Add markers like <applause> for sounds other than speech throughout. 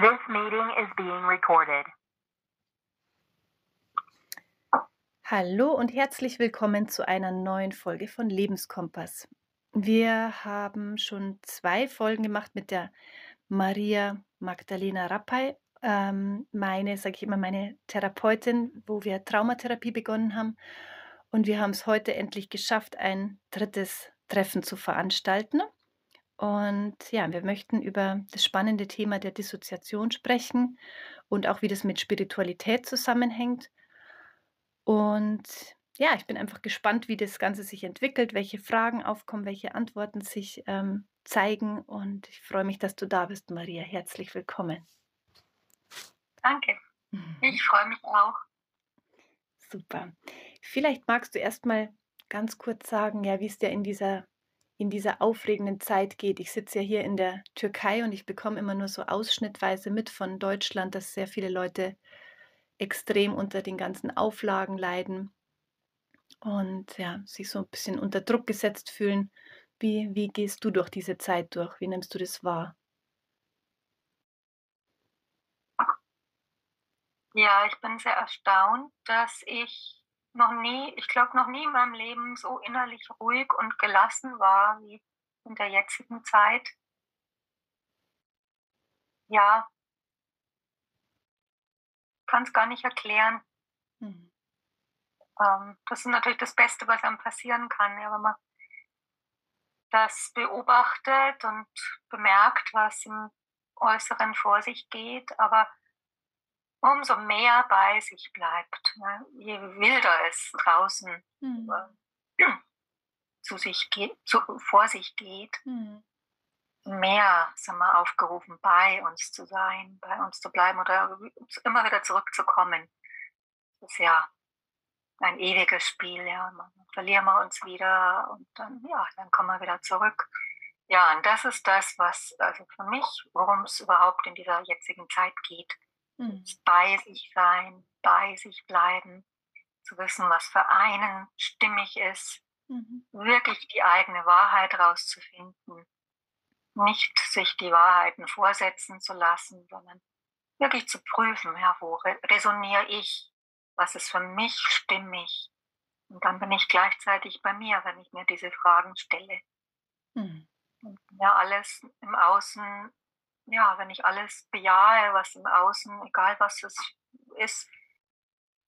This meeting is being recorded. Hallo und herzlich willkommen zu einer neuen Folge von Lebenskompass. Wir haben schon zwei Folgen gemacht mit der Maria Magdalena Rappay, ähm, meine, sage ich immer, meine Therapeutin, wo wir Traumatherapie begonnen haben. Und wir haben es heute endlich geschafft, ein drittes Treffen zu veranstalten. Und ja, wir möchten über das spannende Thema der Dissoziation sprechen und auch wie das mit Spiritualität zusammenhängt. Und ja, ich bin einfach gespannt, wie das Ganze sich entwickelt, welche Fragen aufkommen, welche Antworten sich ähm, zeigen. Und ich freue mich, dass du da bist, Maria. Herzlich willkommen. Danke. <laughs> Ich freue mich auch. Super. Vielleicht magst du erst mal ganz kurz sagen, ja, wie es dir in dieser in dieser aufregenden Zeit geht. Ich sitze ja hier in der Türkei und ich bekomme immer nur so ausschnittweise mit von Deutschland, dass sehr viele Leute extrem unter den ganzen Auflagen leiden und ja, sich so ein bisschen unter Druck gesetzt fühlen. Wie, wie gehst du durch diese Zeit durch? Wie nimmst du das wahr? Ja, ich bin sehr erstaunt, dass ich noch nie, ich glaube noch nie in meinem Leben so innerlich ruhig und gelassen war wie in der jetzigen Zeit. Ja, kann es gar nicht erklären. Mhm. Ähm, das ist natürlich das Beste, was einem passieren kann, ja, wenn man das beobachtet und bemerkt, was im Äußeren vor sich geht, aber umso mehr bei sich bleibt, ne? je wilder es draußen mhm. äh, <clears throat> zu sich geht, zu, vor sich geht, mhm. mehr sind wir aufgerufen, bei uns zu sein, bei uns zu bleiben oder immer wieder zurückzukommen. Das ist ja ein ewiges Spiel, ja. Dann verlieren wir uns wieder und dann, ja, dann kommen wir wieder zurück. Ja, und das ist das, was also für mich, worum es überhaupt in dieser jetzigen Zeit geht Mhm. Bei sich sein, bei sich bleiben, zu wissen, was für einen stimmig ist, mhm. wirklich die eigene Wahrheit rauszufinden, nicht sich die Wahrheiten vorsetzen zu lassen, sondern wirklich zu prüfen, ja, wo resoniere ich, was ist für mich stimmig. Und dann bin ich gleichzeitig bei mir, wenn ich mir diese Fragen stelle. Mhm. Und ja, alles im Außen ja, wenn ich alles bejahe, was im Außen, egal was es ist,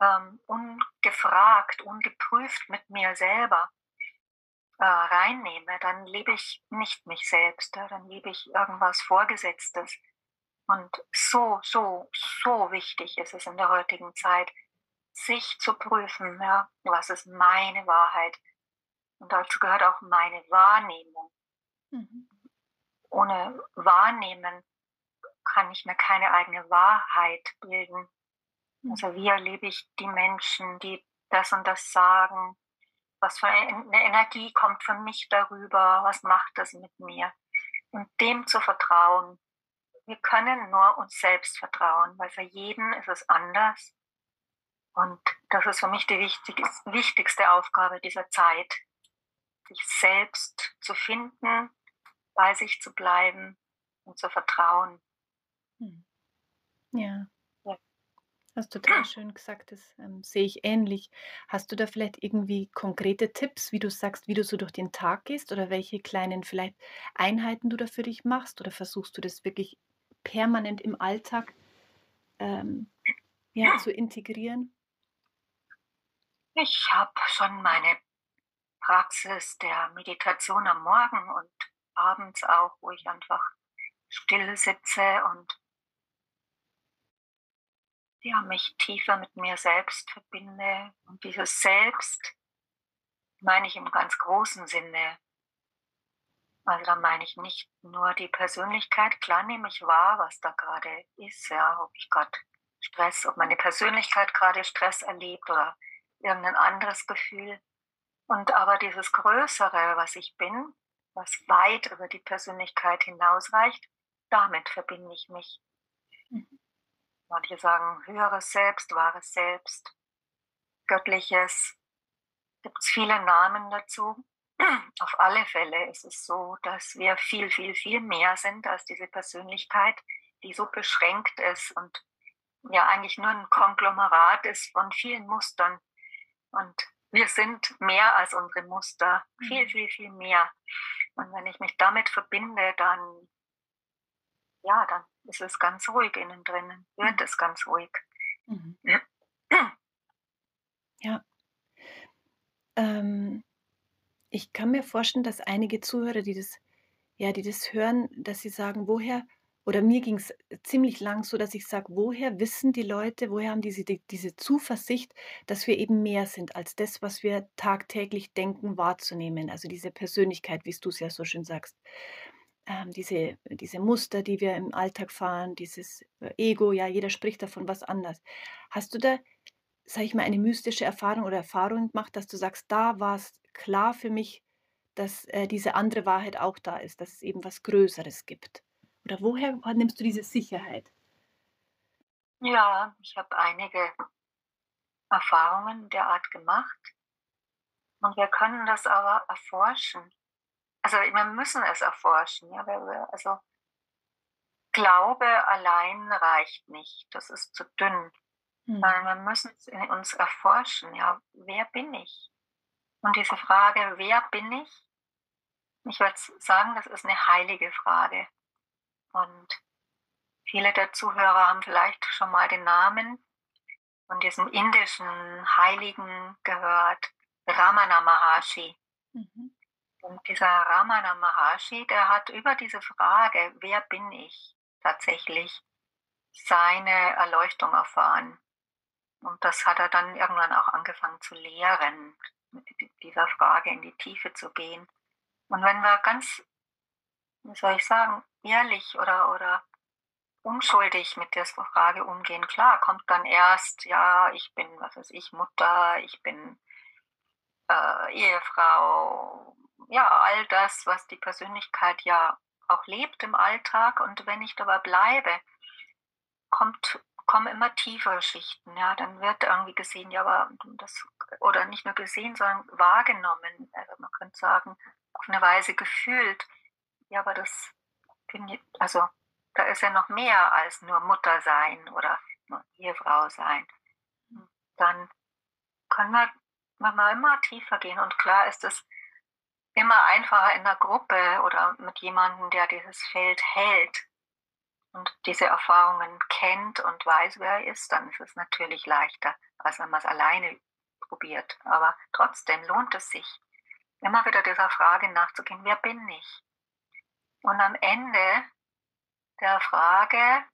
ähm, ungefragt, ungeprüft mit mir selber äh, reinnehme, dann lebe ich nicht mich selbst, ja, dann lebe ich irgendwas Vorgesetztes. Und so, so, so wichtig ist es in der heutigen Zeit, sich zu prüfen, ja, was ist meine Wahrheit. Und dazu gehört auch meine Wahrnehmung. Mhm. Ohne Wahrnehmen kann ich mir keine eigene Wahrheit bilden. Also wie erlebe ich die Menschen, die das und das sagen? Was für eine Energie kommt für mich darüber? Was macht das mit mir? Und dem zu vertrauen. Wir können nur uns selbst vertrauen, weil für jeden ist es anders. Und das ist für mich die wichtigste Aufgabe dieser Zeit, sich selbst zu finden, bei sich zu bleiben und zu vertrauen. Hm. Ja. Hast du total schön gesagt, das ähm, sehe ich ähnlich. Hast du da vielleicht irgendwie konkrete Tipps, wie du sagst, wie du so durch den Tag gehst oder welche kleinen vielleicht Einheiten du da für dich machst oder versuchst du das wirklich permanent im Alltag ähm, ja, zu integrieren? Ich habe schon meine Praxis der Meditation am Morgen und abends auch, wo ich einfach still sitze und ja, mich tiefer mit mir selbst verbinde. Und dieses Selbst meine ich im ganz großen Sinne. Also da meine ich nicht nur die Persönlichkeit, klar nehme ich wahr, was da gerade ist, ja, ob ich gerade Stress, ob meine Persönlichkeit gerade Stress erlebt oder irgendein anderes Gefühl. Und aber dieses Größere, was ich bin, was weit über die Persönlichkeit hinausreicht, damit verbinde ich mich. Manche sagen höheres Selbst, wahres Selbst, göttliches. Gibt es viele Namen dazu. <clears throat> Auf alle Fälle ist es so, dass wir viel, viel, viel mehr sind als diese Persönlichkeit, die so beschränkt ist und ja eigentlich nur ein Konglomerat ist von vielen Mustern. Und wir sind mehr als unsere Muster, viel, mhm. viel, viel mehr. Und wenn ich mich damit verbinde, dann, ja, dann ist es ganz ruhig innen drinnen, wird es ganz ruhig. Mhm. Ja. Ähm, ich kann mir vorstellen, dass einige Zuhörer, die das, ja, die das hören, dass sie sagen, woher, oder mir ging es ziemlich lang so, dass ich sage, woher wissen die Leute, woher haben diese, die, diese Zuversicht, dass wir eben mehr sind als das, was wir tagtäglich denken, wahrzunehmen. Also diese Persönlichkeit, wie du es ja so schön sagst. Ähm, diese, diese Muster, die wir im Alltag fahren, dieses äh, Ego, ja, jeder spricht davon was anders. Hast du da, sag ich mal, eine mystische Erfahrung oder Erfahrung gemacht, dass du sagst, da war es klar für mich, dass äh, diese andere Wahrheit auch da ist, dass es eben was Größeres gibt? Oder woher nimmst du diese Sicherheit? Ja, ich habe einige Erfahrungen der Art gemacht. Und wir können das aber erforschen. Also wir müssen es erforschen. Ja? Also Glaube allein reicht nicht. Das ist zu dünn. Hm. Sondern wir müssen es in uns erforschen. Ja, wer bin ich? Und diese Frage, wer bin ich? Ich würde sagen, das ist eine heilige Frage. Und viele der Zuhörer haben vielleicht schon mal den Namen von diesem indischen Heiligen gehört, Ramana Maharshi. Mhm. Und dieser Ramana Maharshi, der hat über diese Frage, wer bin ich, tatsächlich seine Erleuchtung erfahren. Und das hat er dann irgendwann auch angefangen zu lehren, mit dieser Frage in die Tiefe zu gehen. Und wenn wir ganz, wie soll ich sagen, ehrlich oder, oder unschuldig mit der Frage umgehen. Klar, kommt dann erst, ja, ich bin, was weiß ich, Mutter, ich bin äh, Ehefrau, ja, all das, was die Persönlichkeit ja auch lebt im Alltag. Und wenn ich dabei bleibe, kommt, kommen immer tiefere Schichten. Ja, dann wird irgendwie gesehen, ja, aber das, oder nicht nur gesehen, sondern wahrgenommen. Also man könnte sagen, auf eine Weise gefühlt. Ja, aber das also da ist ja noch mehr als nur Mutter sein oder nur Ehefrau sein. Dann können wir, wir immer tiefer gehen und klar ist es immer einfacher in der Gruppe oder mit jemandem, der dieses Feld hält und diese Erfahrungen kennt und weiß, wer er ist, dann ist es natürlich leichter, als wenn man es alleine probiert. Aber trotzdem lohnt es sich, immer wieder dieser Frage nachzugehen, wer bin ich? Und am Ende der Frage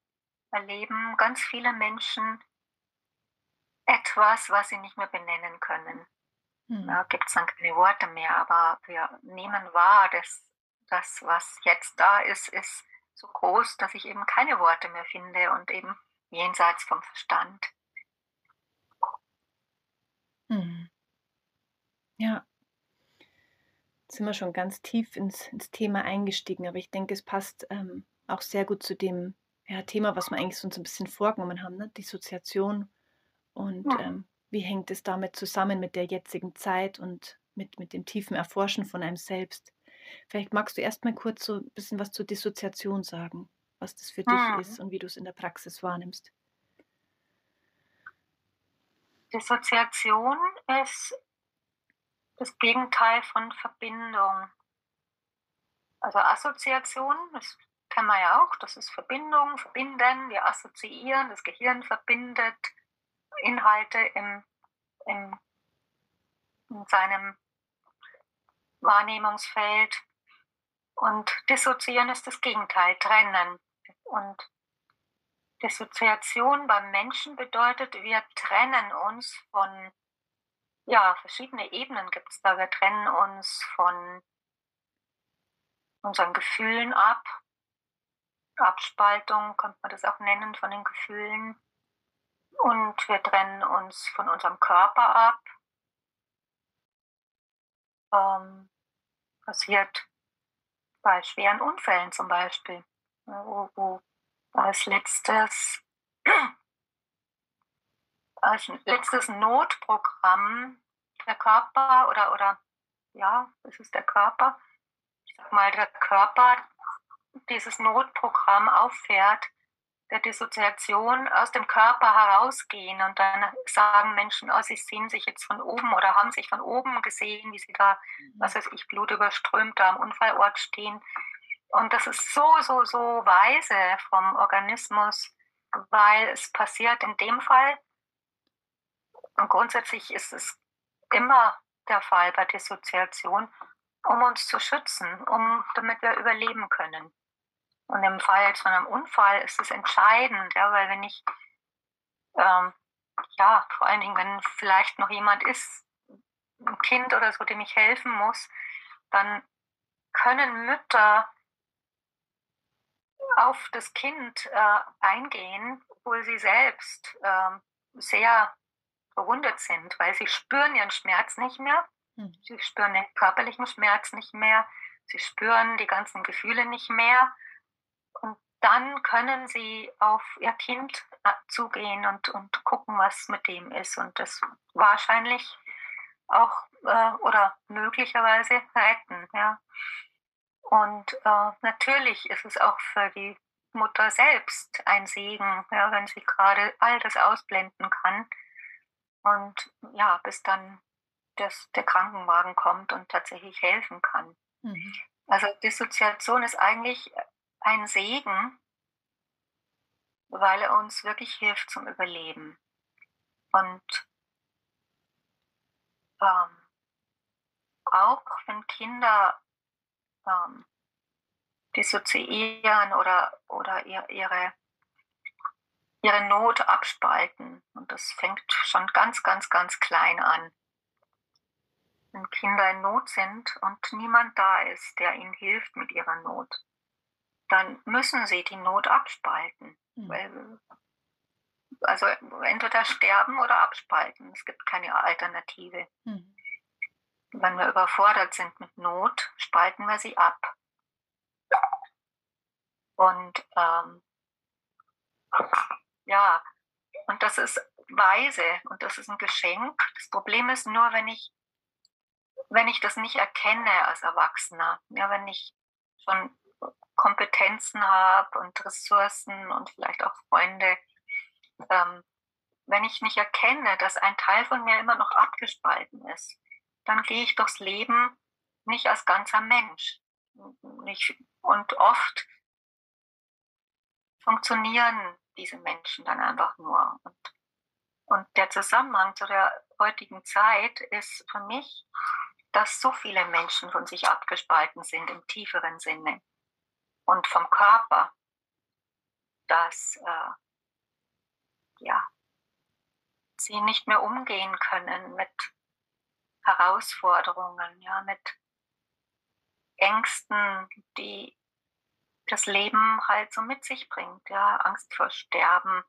erleben ganz viele Menschen etwas, was sie nicht mehr benennen können. Mhm. Da gibt es dann keine Worte mehr, aber wir nehmen wahr, dass das, was jetzt da ist, ist so groß, dass ich eben keine Worte mehr finde und eben jenseits vom Verstand. Mhm. Ja, sind wir schon ganz tief ins, ins Thema eingestiegen, aber ich denke, es passt ähm, auch sehr gut zu dem ja, Thema, was wir eigentlich so ein bisschen vorgenommen haben, ne? Dissoziation und ja. ähm, wie hängt es damit zusammen mit der jetzigen Zeit und mit, mit dem tiefen Erforschen von einem selbst. Vielleicht magst du erst mal kurz so ein bisschen was zur Dissoziation sagen, was das für dich ist und wie du es in der Praxis wahrnimmst. Dissoziation ist das Gegenteil von Verbindung. Also Assoziation, das kennen wir ja auch, das ist Verbindung, verbinden, wir assoziieren, das Gehirn verbindet Inhalte im, im, in seinem Wahrnehmungsfeld. Und dissoziieren ist das Gegenteil, trennen. Und Dissoziation beim Menschen bedeutet, wir trennen uns von ja, verschiedene Ebenen gibt es da. Wir trennen uns von unseren Gefühlen ab. Abspaltung könnte man das auch nennen von den Gefühlen. Und wir trennen uns von unserem Körper ab. Ähm, passiert bei schweren Unfällen zum Beispiel, wo, wo als letztes <clears throat> als letztes Notprogramm der Körper oder, oder ja, es ist der Körper, ich sag mal, der Körper dieses Notprogramm auffährt, der Dissoziation aus dem Körper herausgehen und dann sagen Menschen, oh, sie sehen sich jetzt von oben oder haben sich von oben gesehen, wie sie da, mhm. was weiß ich, blutüberströmt da am Unfallort stehen. Und das ist so, so, so weise vom Organismus, weil es passiert in dem Fall, und grundsätzlich ist es immer der Fall bei Dissoziation, um uns zu schützen, um, damit wir überleben können. Und im Fall jetzt von einem Unfall ist es entscheidend, ja, weil wenn ich, ähm, ja, vor allen Dingen, wenn vielleicht noch jemand ist, ein Kind oder so, dem ich helfen muss, dann können Mütter auf das Kind äh, eingehen, obwohl sie selbst äh, sehr verwundet sind, weil sie spüren ihren Schmerz nicht mehr, hm. sie spüren den körperlichen Schmerz nicht mehr, sie spüren die ganzen Gefühle nicht mehr und dann können sie auf ihr Kind äh, zugehen und, und gucken, was mit dem ist. Und das wahrscheinlich auch äh, oder möglicherweise retten. Ja. Und äh, natürlich ist es auch für die Mutter selbst ein Segen, ja, wenn sie gerade all das ausblenden kann. Und ja, bis dann das, der Krankenwagen kommt und tatsächlich helfen kann. Mhm. Also Dissoziation ist eigentlich ein Segen, weil er uns wirklich hilft zum Überleben. Und ähm, auch wenn Kinder ähm, dissoziieren oder, oder ihre, ihre Not abspalten, und das fängt schon ganz, ganz, ganz klein an. Wenn Kinder in Not sind und niemand da ist, der ihnen hilft mit ihrer Not, dann müssen sie die Not abspalten. Mhm. also entweder sterben oder abspalten. Es gibt keine Alternative. Mhm. Wenn wir überfordert sind mit Not, spalten wir sie ab. Und ähm, ja, und das ist weise und das ist ein Geschenk. Das Problem ist nur, wenn ich, wenn ich das nicht erkenne als Erwachsener, ja, wenn ich schon Kompetenzen habe und Ressourcen und vielleicht auch Freunde, ähm, wenn ich nicht erkenne, dass ein Teil von mir immer noch abgespalten ist, dann gehe ich durchs Leben nicht als ganzer Mensch. Nicht, und oft funktionieren diese Menschen dann einfach nur. Und, und der Zusammenhang zu der heutigen Zeit ist für mich, dass so viele Menschen von sich abgespalten sind im tieferen Sinne und vom Körper, dass äh, ja, sie nicht mehr umgehen können mit Herausforderungen, ja, mit Ängsten, die das Leben halt so mit sich bringt, ja, Angst vor Sterben,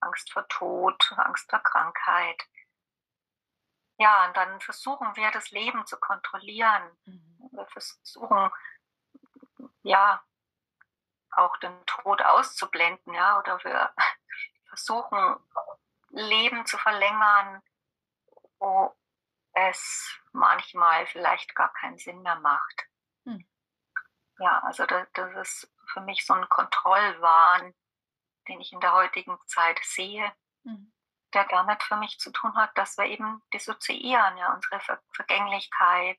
Angst vor Tod, Angst vor Krankheit. Ja, und dann versuchen wir das Leben zu kontrollieren. Mhm. Wir versuchen, ja, auch den Tod auszublenden, ja, oder wir <laughs> versuchen, Leben zu verlängern, wo es manchmal vielleicht gar keinen Sinn mehr macht. Hm. Ja, also das, das ist für mich so ein Kontrollwahn, den ich in der heutigen Zeit sehe, hm. der damit für mich zu tun hat, dass wir eben dissoziieren, ja, unsere Ver Vergänglichkeit,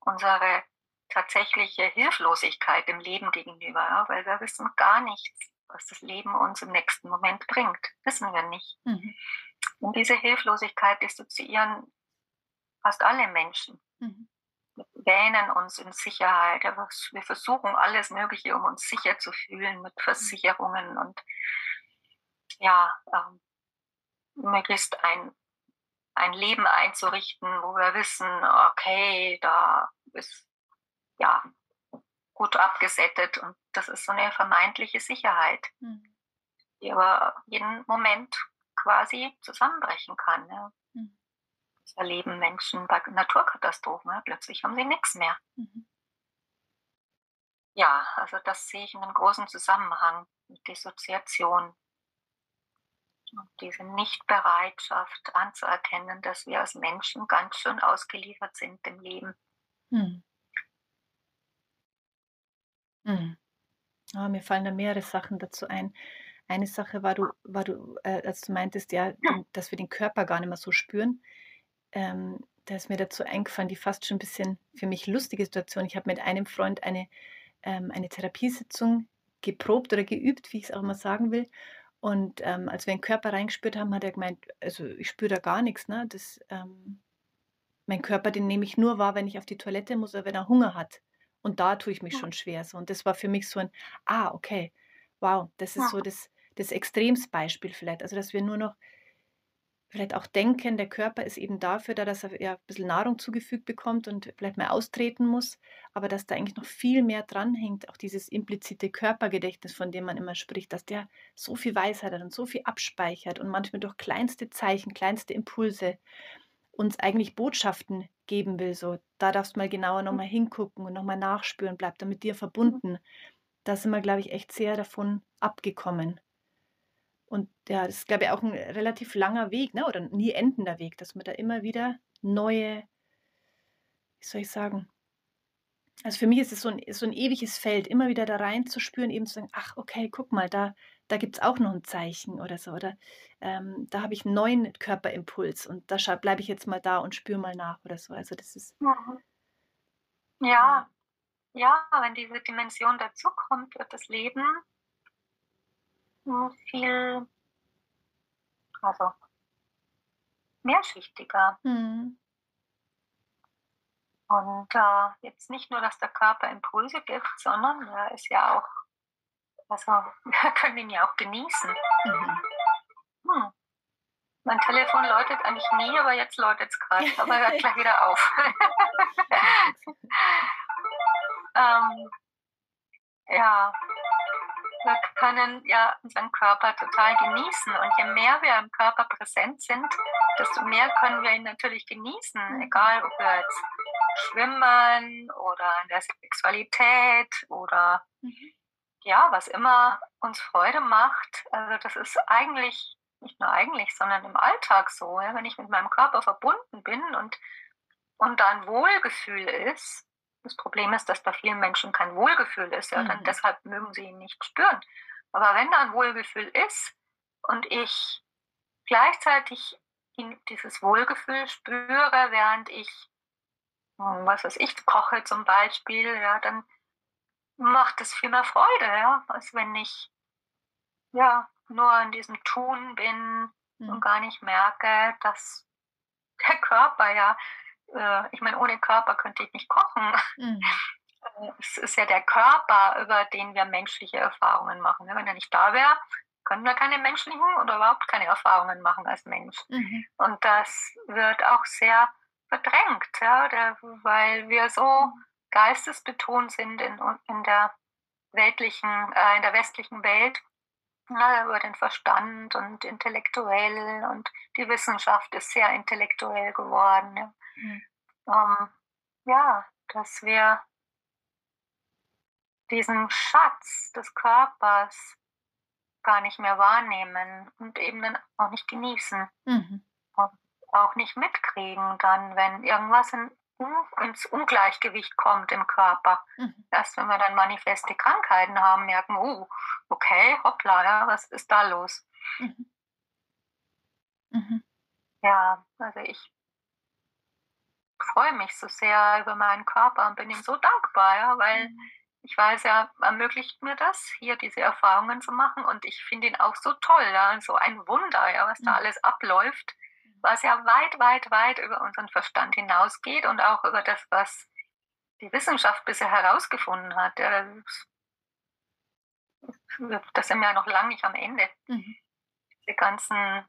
unsere tatsächliche Hilflosigkeit dem Leben gegenüber, ja, weil wir wissen gar nichts, was das Leben uns im nächsten Moment bringt. Wissen wir nicht. Mhm. Und diese Hilflosigkeit dissoziieren fast alle Menschen. Mhm. Wir wähnen uns in Sicherheit. Wir versuchen alles Mögliche, um uns sicher zu fühlen mit Versicherungen und ja, ähm, möglichst ein, ein Leben einzurichten, wo wir wissen, okay, da ist ja, gut abgesettet und das ist so eine vermeintliche Sicherheit, mhm. die aber jeden Moment quasi zusammenbrechen kann. Ja. Mhm. Das erleben Menschen bei Naturkatastrophen. Ja. Plötzlich haben sie nichts mehr. Mhm. Ja, also das sehe ich in einem großen Zusammenhang mit Dissoziation. Und diese Nichtbereitschaft anzuerkennen, dass wir als Menschen ganz schön ausgeliefert sind dem Leben. Mhm. Mhm. Ah, mir fallen da mehrere Sachen dazu ein. Eine Sache war du, war du, äh, als du meintest, ja, dass wir den Körper gar nicht mehr so spüren. Ähm, da ist mir dazu eingefallen, die fast schon ein bisschen für mich lustige Situation. Ich habe mit einem Freund eine, ähm, eine Therapiesitzung geprobt oder geübt, wie ich es auch immer sagen will. Und ähm, als wir den Körper reingespürt haben, hat er gemeint, also ich spüre da gar nichts. Ne? Das, ähm, mein Körper, den nehme ich nur wahr, wenn ich auf die Toilette muss oder wenn er Hunger hat. Und da tue ich mich schon schwer. So. Und das war für mich so ein, ah, okay, wow, das ist so das, das Extremsbeispiel vielleicht. Also, dass wir nur noch vielleicht auch denken, der Körper ist eben dafür da, dass er ja ein bisschen Nahrung zugefügt bekommt und vielleicht mal austreten muss, aber dass da eigentlich noch viel mehr dranhängt, auch dieses implizite Körpergedächtnis, von dem man immer spricht, dass der so viel Weisheit hat und so viel abspeichert und manchmal durch kleinste Zeichen, kleinste Impulse uns eigentlich Botschaften geben will. So, da darfst du mal genauer nochmal hingucken und nochmal nachspüren, bleib da mit dir verbunden. Da sind wir, glaube ich, echt sehr davon abgekommen. Und ja, das ist, glaube ich, auch ein relativ langer Weg, ne? oder nie endender Weg, dass man da immer wieder neue, wie soll ich sagen, also für mich ist es so ein, so ein ewiges Feld, immer wieder da rein zu spüren, eben zu sagen, ach, okay, guck mal, da, da gibt es auch noch ein Zeichen oder so, oder ähm, da habe ich einen neuen Körperimpuls und da bleibe ich jetzt mal da und spüre mal nach oder so. Also das ist. Ja, ja, wenn diese Dimension dazukommt, wird das Leben viel, also mehrschichtiger. Mhm. Und äh, jetzt nicht nur, dass der Körper Impulse gibt, sondern er ist ja auch, also <laughs> wir können ihn ja auch genießen. Mhm. Hm. Mein Telefon läutet eigentlich nie, aber jetzt läutet es gerade, aber hört <laughs> gleich wieder auf. <laughs> ähm, ja, wir können ja unseren Körper total genießen. Und je mehr wir im Körper präsent sind, desto mehr können wir ihn natürlich genießen. Mhm. Egal, ob wir jetzt schwimmen oder in der Sexualität oder mhm. ja, was immer uns Freude macht. Also das ist eigentlich, nicht nur eigentlich, sondern im Alltag so. Ja? Wenn ich mit meinem Körper verbunden bin und, und da ein Wohlgefühl ist, das Problem ist, dass bei vielen Menschen kein Wohlgefühl ist, ja, mhm. dann deshalb mögen sie ihn nicht spüren. Aber wenn da ein Wohlgefühl ist und ich gleichzeitig dieses Wohlgefühl spüre, während ich, was weiß ich, koche zum Beispiel, ja, dann macht es viel mehr Freude, ja, als wenn ich ja nur in diesem Tun bin mhm. und gar nicht merke, dass der Körper ja äh, ich meine, ohne Körper könnte ich nicht kochen. Mhm. Es ist ja der Körper, über den wir menschliche Erfahrungen machen. Wenn er nicht da wäre, können wir keine menschlichen oder überhaupt keine Erfahrungen machen als Mensch. Mhm. Und das wird auch sehr verdrängt, ja, der, weil wir so geistesbetont sind in, in der weltlichen, äh, in der westlichen Welt, ja, über den Verstand und intellektuell und die Wissenschaft ist sehr intellektuell geworden. Ja. Mhm. Ähm, ja, dass wir diesen Schatz des Körpers gar nicht mehr wahrnehmen und eben dann auch nicht genießen. Mhm. Auch nicht mitkriegen dann, wenn irgendwas in, ins Ungleichgewicht kommt im Körper. Mhm. Erst wenn wir dann manifeste Krankheiten haben, merken, oh, okay, hoppla, ja, was ist da los? Mhm. Mhm. Ja, also ich freue mich so sehr über meinen Körper und bin ihm so dankbar, ja, weil mhm. ich weiß, er ermöglicht mir das, hier diese Erfahrungen zu machen und ich finde ihn auch so toll, ja, so ein Wunder, ja, was da mhm. alles abläuft, was ja weit, weit, weit über unseren Verstand hinausgeht und auch über das, was die Wissenschaft bisher herausgefunden hat. Ja, das sind wir ja noch lange nicht am Ende. Mhm. Die ganzen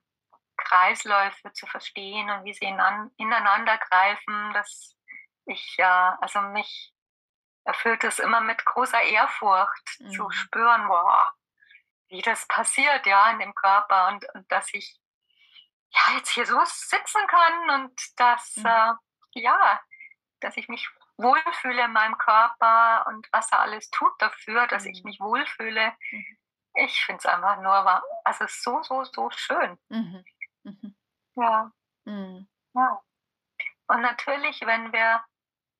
Kreisläufe zu verstehen und wie sie ineinander greifen, dass ich ja, also mich erfüllt es immer mit großer Ehrfurcht mhm. zu spüren, wow, wie das passiert, ja, in dem Körper und, und dass ich ja jetzt hier so sitzen kann und dass, mhm. äh, ja, dass ich mich wohlfühle in meinem Körper und was er alles tut dafür, dass mhm. ich mich wohlfühle. Mhm. Ich finde es einfach nur, also so, so, so schön. Mhm. Mhm. Ja. Mhm. ja. Und natürlich, wenn wir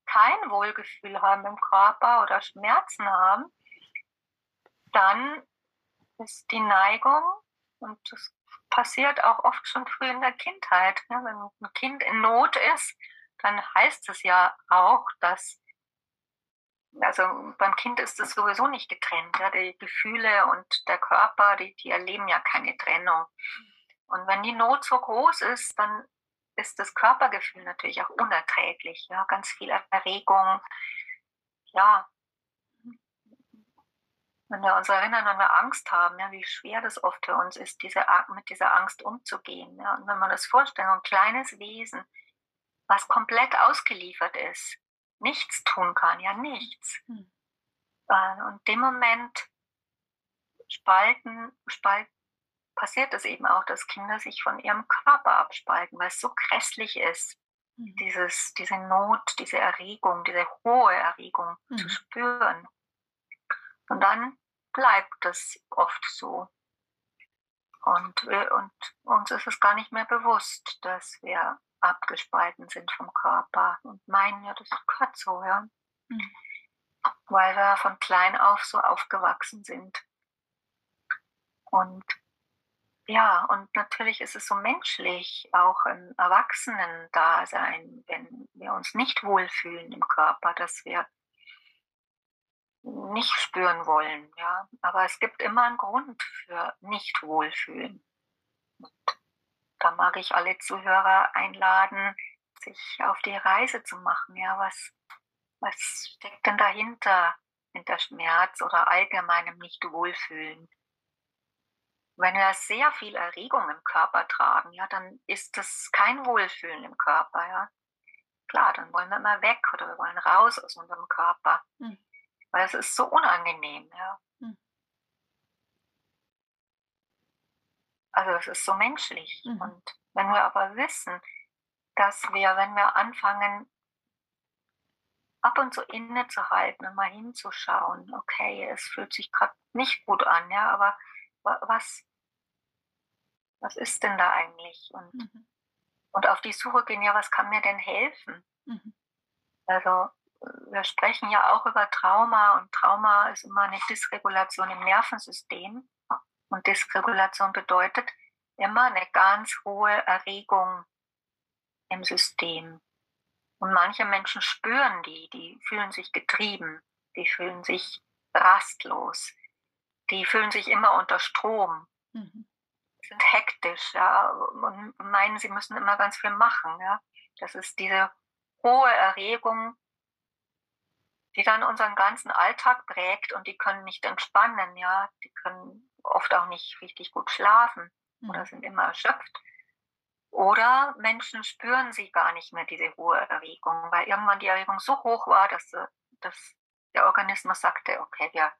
kein Wohlgefühl haben im Körper oder Schmerzen haben, dann ist die Neigung und das passiert auch oft schon früh in der Kindheit. Ja, wenn ein Kind in Not ist, dann heißt es ja auch, dass also beim Kind ist es sowieso nicht getrennt. Ja? Die Gefühle und der Körper, die, die erleben ja keine Trennung. Und wenn die Not so groß ist, dann ist das Körpergefühl natürlich auch unerträglich. Ja? Ganz viel Erregung. Ja, wenn wir uns erinnern, wenn wir Angst haben, ja, wie schwer das oft für uns ist, diese, mit dieser Angst umzugehen. Ja. Und wenn man das vorstellt, ein kleines Wesen, was komplett ausgeliefert ist, nichts tun kann, ja nichts. Hm. Äh, und dem Moment spalten, spalt, passiert es eben auch, dass Kinder sich von ihrem Körper abspalten, weil es so grässlich ist, hm. dieses, diese Not, diese Erregung, diese hohe Erregung hm. zu spüren. Und dann bleibt das oft so. Und, wir, und uns ist es gar nicht mehr bewusst, dass wir abgespalten sind vom Körper und meinen, ja, das gehört so, ja. Mhm. Weil wir von klein auf so aufgewachsen sind. Und ja, und natürlich ist es so menschlich, auch im Erwachsenen-Dasein, wenn wir uns nicht wohlfühlen im Körper, dass wir nicht spüren wollen, ja. Aber es gibt immer einen Grund für nicht wohlfühlen. Und da mag ich alle Zuhörer einladen, sich auf die Reise zu machen, ja. Was, was steckt denn dahinter, hinter Schmerz oder allgemeinem Nicht-Wohlfühlen? Wenn wir sehr viel Erregung im Körper tragen, ja, dann ist das kein Wohlfühlen im Körper, ja. Klar, dann wollen wir mal weg oder wir wollen raus aus unserem Körper. Mhm weil es ist so unangenehm, ja. Hm. Also es ist so menschlich. Mhm. Und wenn wir aber wissen, dass wir, wenn wir anfangen, ab und zu innezuhalten und mal hinzuschauen, okay, es fühlt sich gerade nicht gut an, ja, aber was, was ist denn da eigentlich? Und, mhm. und auf die Suche gehen, ja, was kann mir denn helfen? Mhm. Also wir sprechen ja auch über Trauma und Trauma ist immer eine Dysregulation im Nervensystem. Und Dysregulation bedeutet immer eine ganz hohe Erregung im System. Und manche Menschen spüren die, die fühlen sich getrieben, die fühlen sich rastlos, die fühlen sich immer unter Strom, mhm. sind hektisch, ja, und meinen, sie müssen immer ganz viel machen, ja. Das ist diese hohe Erregung, die dann unseren ganzen Alltag prägt und die können nicht entspannen, ja, die können oft auch nicht richtig gut schlafen oder mhm. sind immer erschöpft. Oder Menschen spüren sie gar nicht mehr, diese hohe Erregung, weil irgendwann die Erregung so hoch war, dass, dass der Organismus sagte, okay, wir,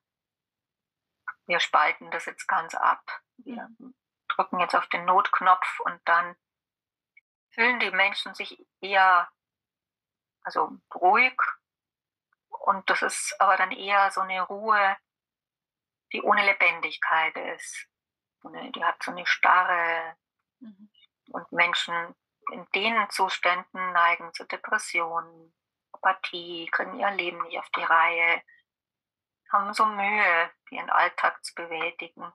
wir spalten das jetzt ganz ab. Wir drücken jetzt auf den Notknopf und dann fühlen die Menschen sich eher also ruhig und das ist aber dann eher so eine Ruhe, die ohne Lebendigkeit ist. Die hat so eine Starre. Mhm. Und Menschen in den Zuständen neigen zu Depressionen, Apathie, kriegen ihr Leben nicht auf die Reihe, haben so Mühe, ihren Alltag zu bewältigen.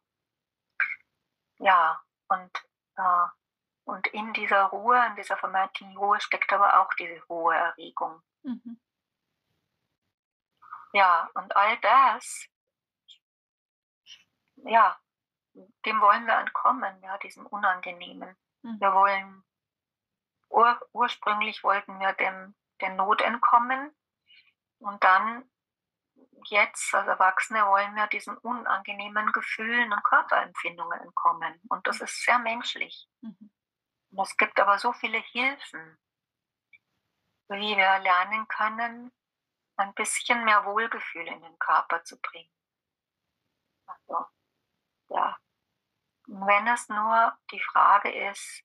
Ja, und, äh, und in dieser Ruhe, in dieser vermeintlichen Ruhe steckt aber auch diese hohe Erregung. Mhm. Ja, und all das, ja, dem wollen wir entkommen, ja, diesem Unangenehmen. Mhm. Wir wollen, ur, ursprünglich wollten wir dem, der Not entkommen und dann jetzt als Erwachsene wollen wir diesen unangenehmen Gefühlen und Körperempfindungen entkommen. Und das ist sehr menschlich. Mhm. Und es gibt aber so viele Hilfen, wie wir lernen können, ein bisschen mehr Wohlgefühl in den Körper zu bringen. Also, ja. wenn es nur die Frage ist,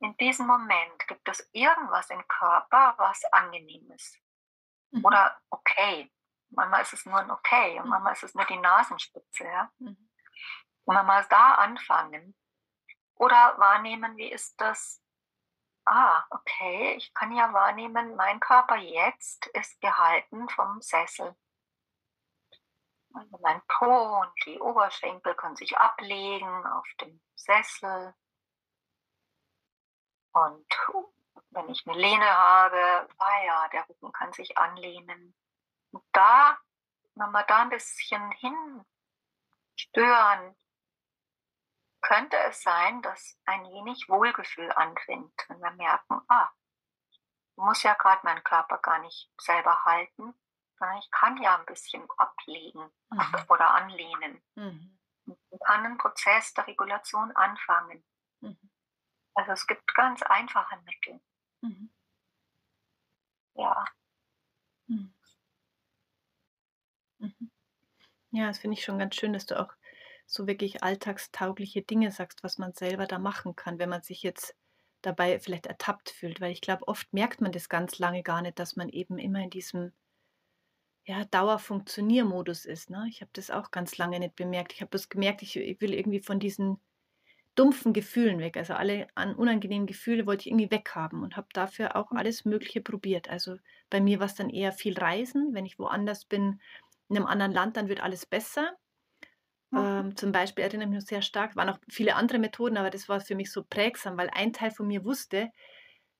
in diesem Moment gibt es irgendwas im Körper, was angenehm ist. Mhm. Oder okay. Manchmal ist es nur ein okay und mhm. manchmal ist es nur die Nasenspitze. Ja? Mhm. Und wenn wir da anfangen oder wahrnehmen, wie ist das ah, okay, ich kann ja wahrnehmen, mein Körper jetzt ist gehalten vom Sessel. Also mein Po und die Oberschenkel können sich ablegen auf dem Sessel. Und wenn ich eine Lehne habe, ah ja, der Rücken kann sich anlehnen. Und da, wenn wir da ein bisschen hinstören, könnte es sein, dass ein wenig Wohlgefühl anfängt, wenn wir merken, ah, ich muss ja gerade meinen Körper gar nicht selber halten, sondern ich kann ja ein bisschen ablegen mhm. oder anlehnen. Mhm. Und kann einen Prozess der Regulation anfangen. Mhm. Also es gibt ganz einfache Mittel. Mhm. Ja. Mhm. Mhm. Ja, das finde ich schon ganz schön, dass du auch so wirklich alltagstaugliche Dinge sagst, was man selber da machen kann, wenn man sich jetzt dabei vielleicht ertappt fühlt. Weil ich glaube, oft merkt man das ganz lange gar nicht, dass man eben immer in diesem ja, Dauerfunktioniermodus ist. Ne? Ich habe das auch ganz lange nicht bemerkt. Ich habe das gemerkt, ich, ich will irgendwie von diesen dumpfen Gefühlen weg. Also alle an unangenehmen Gefühle wollte ich irgendwie weghaben und habe dafür auch mhm. alles Mögliche probiert. Also bei mir war es dann eher viel Reisen. Wenn ich woanders bin, in einem anderen Land, dann wird alles besser. Mhm. Ähm, zum Beispiel erinnere ich mich noch sehr stark, waren auch viele andere Methoden, aber das war für mich so prägsam, weil ein Teil von mir wusste,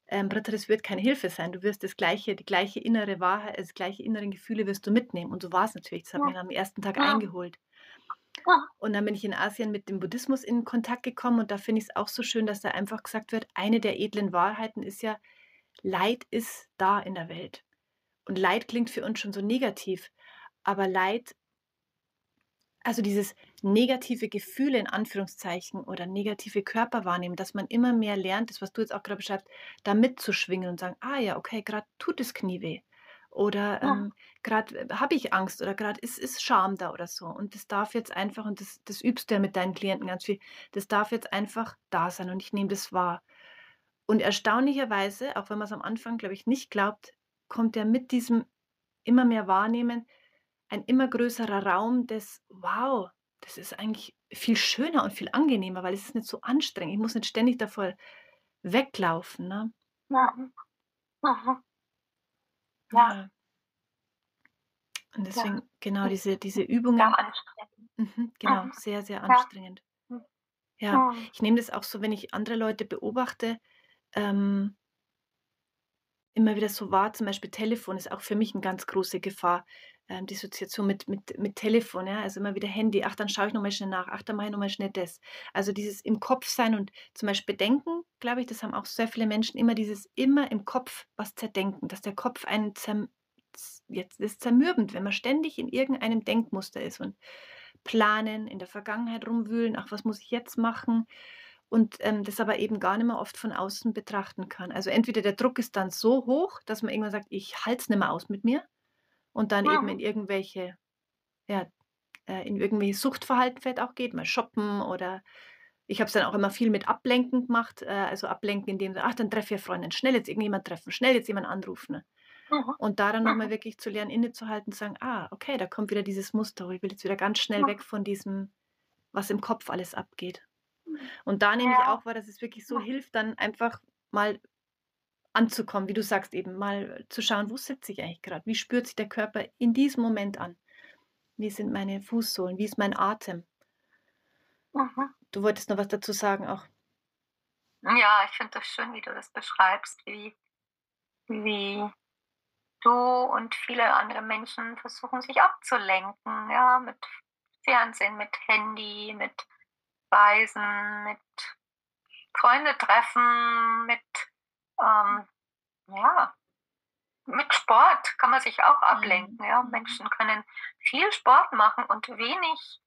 ähm, Britta, das wird keine Hilfe sein. Du wirst das gleiche, die gleiche innere Wahrheit, das gleiche inneren Gefühle wirst du mitnehmen. Und so war es natürlich. Das hat ja. mich am ersten Tag ja. eingeholt. Und dann bin ich in Asien mit dem Buddhismus in Kontakt gekommen und da finde ich es auch so schön, dass da einfach gesagt wird, eine der edlen Wahrheiten ist ja, Leid ist da in der Welt. Und Leid klingt für uns schon so negativ, aber Leid, also dieses negative Gefühle in Anführungszeichen oder negative Körperwahrnehmung, dass man immer mehr lernt, das was du jetzt auch gerade beschreibst, da mitzuschwingen und sagen, ah ja, okay, gerade tut das Knie weh. Oder Ja. ähm, gerade äh, habe ich Angst oder gerade ist, ist Scham da oder so. Und das darf jetzt einfach, und das, das übst du ja mit deinen Klienten ganz viel, das darf jetzt einfach da sein und ich nehme das wahr. Und erstaunlicherweise, auch wenn man es am Anfang, glaube ich, nicht glaubt, kommt ja mit diesem immer mehr Wahrnehmen ein immer größerer Raum des, wow, das ist eigentlich viel schöner und viel angenehmer, weil es ist nicht so anstrengend. Ich muss nicht ständig davor weglaufen. Ne? Ja. Mhm. Ja. Und deswegen, ja. genau, diese, diese Übungen. Sehr anstrengend. Mhm, genau, mhm. sehr, sehr anstrengend. Mhm. Ja, ich nehme das auch so, wenn ich andere Leute beobachte, ähm, immer wieder so wahr, zum Beispiel Telefon ist auch für mich eine ganz große Gefahr ähm, Dissoziation mit, mit, mit Telefon, ja, also immer wieder Handy, ach, dann schaue ich nochmal schnell nach, ach, dann mache ich nochmal schnell das. Also dieses im Kopf sein und zum Beispiel denken, glaube ich, das haben auch sehr viele Menschen immer dieses immer im Kopf was zerdenken, dass der Kopf einen zerm jetzt ist zermürbend, wenn man ständig in irgendeinem Denkmuster ist und planen, in der Vergangenheit rumwühlen, ach, was muss ich jetzt machen? Und ähm, das aber eben gar nicht mehr oft von außen betrachten kann. Also entweder der Druck ist dann so hoch, dass man irgendwann sagt, ich halte es nicht mehr aus mit mir und dann eben in irgendwelche, ja, äh, in irgendwelche Suchtverhalten vielleicht auch geht, mal shoppen oder ich habe es dann auch immer viel mit Ablenken gemacht, äh, also Ablenken, indem ach, dann treffe ich Freundin, schnell jetzt irgendjemand treffen, schnell jetzt jemand anrufen. Ne? Mhm. Und da dann nochmal mhm. wirklich zu lernen, innezuhalten, zu sagen, ah, okay, da kommt wieder dieses Muster, ich will jetzt wieder ganz schnell weg von diesem, was im Kopf alles abgeht. Mhm. Und da nehme ich auch wahr, dass es wirklich so hilft, dann einfach mal anzukommen, wie du sagst, eben mal zu schauen, wo sitze ich eigentlich gerade? Wie spürt sich der Körper in diesem Moment an? Wie sind meine Fußsohlen? Wie ist mein Atem? Mhm. Du wolltest noch was dazu sagen auch. Ja, ich finde das schön, wie du das beschreibst, wie, wie du und viele andere Menschen versuchen, sich abzulenken, ja, mit Fernsehen, mit Handy, mit Reisen, mit Freunde treffen, mit ähm, ja, mit Sport kann man sich auch ablenken. Mhm. Ja. Menschen können viel Sport machen und wenig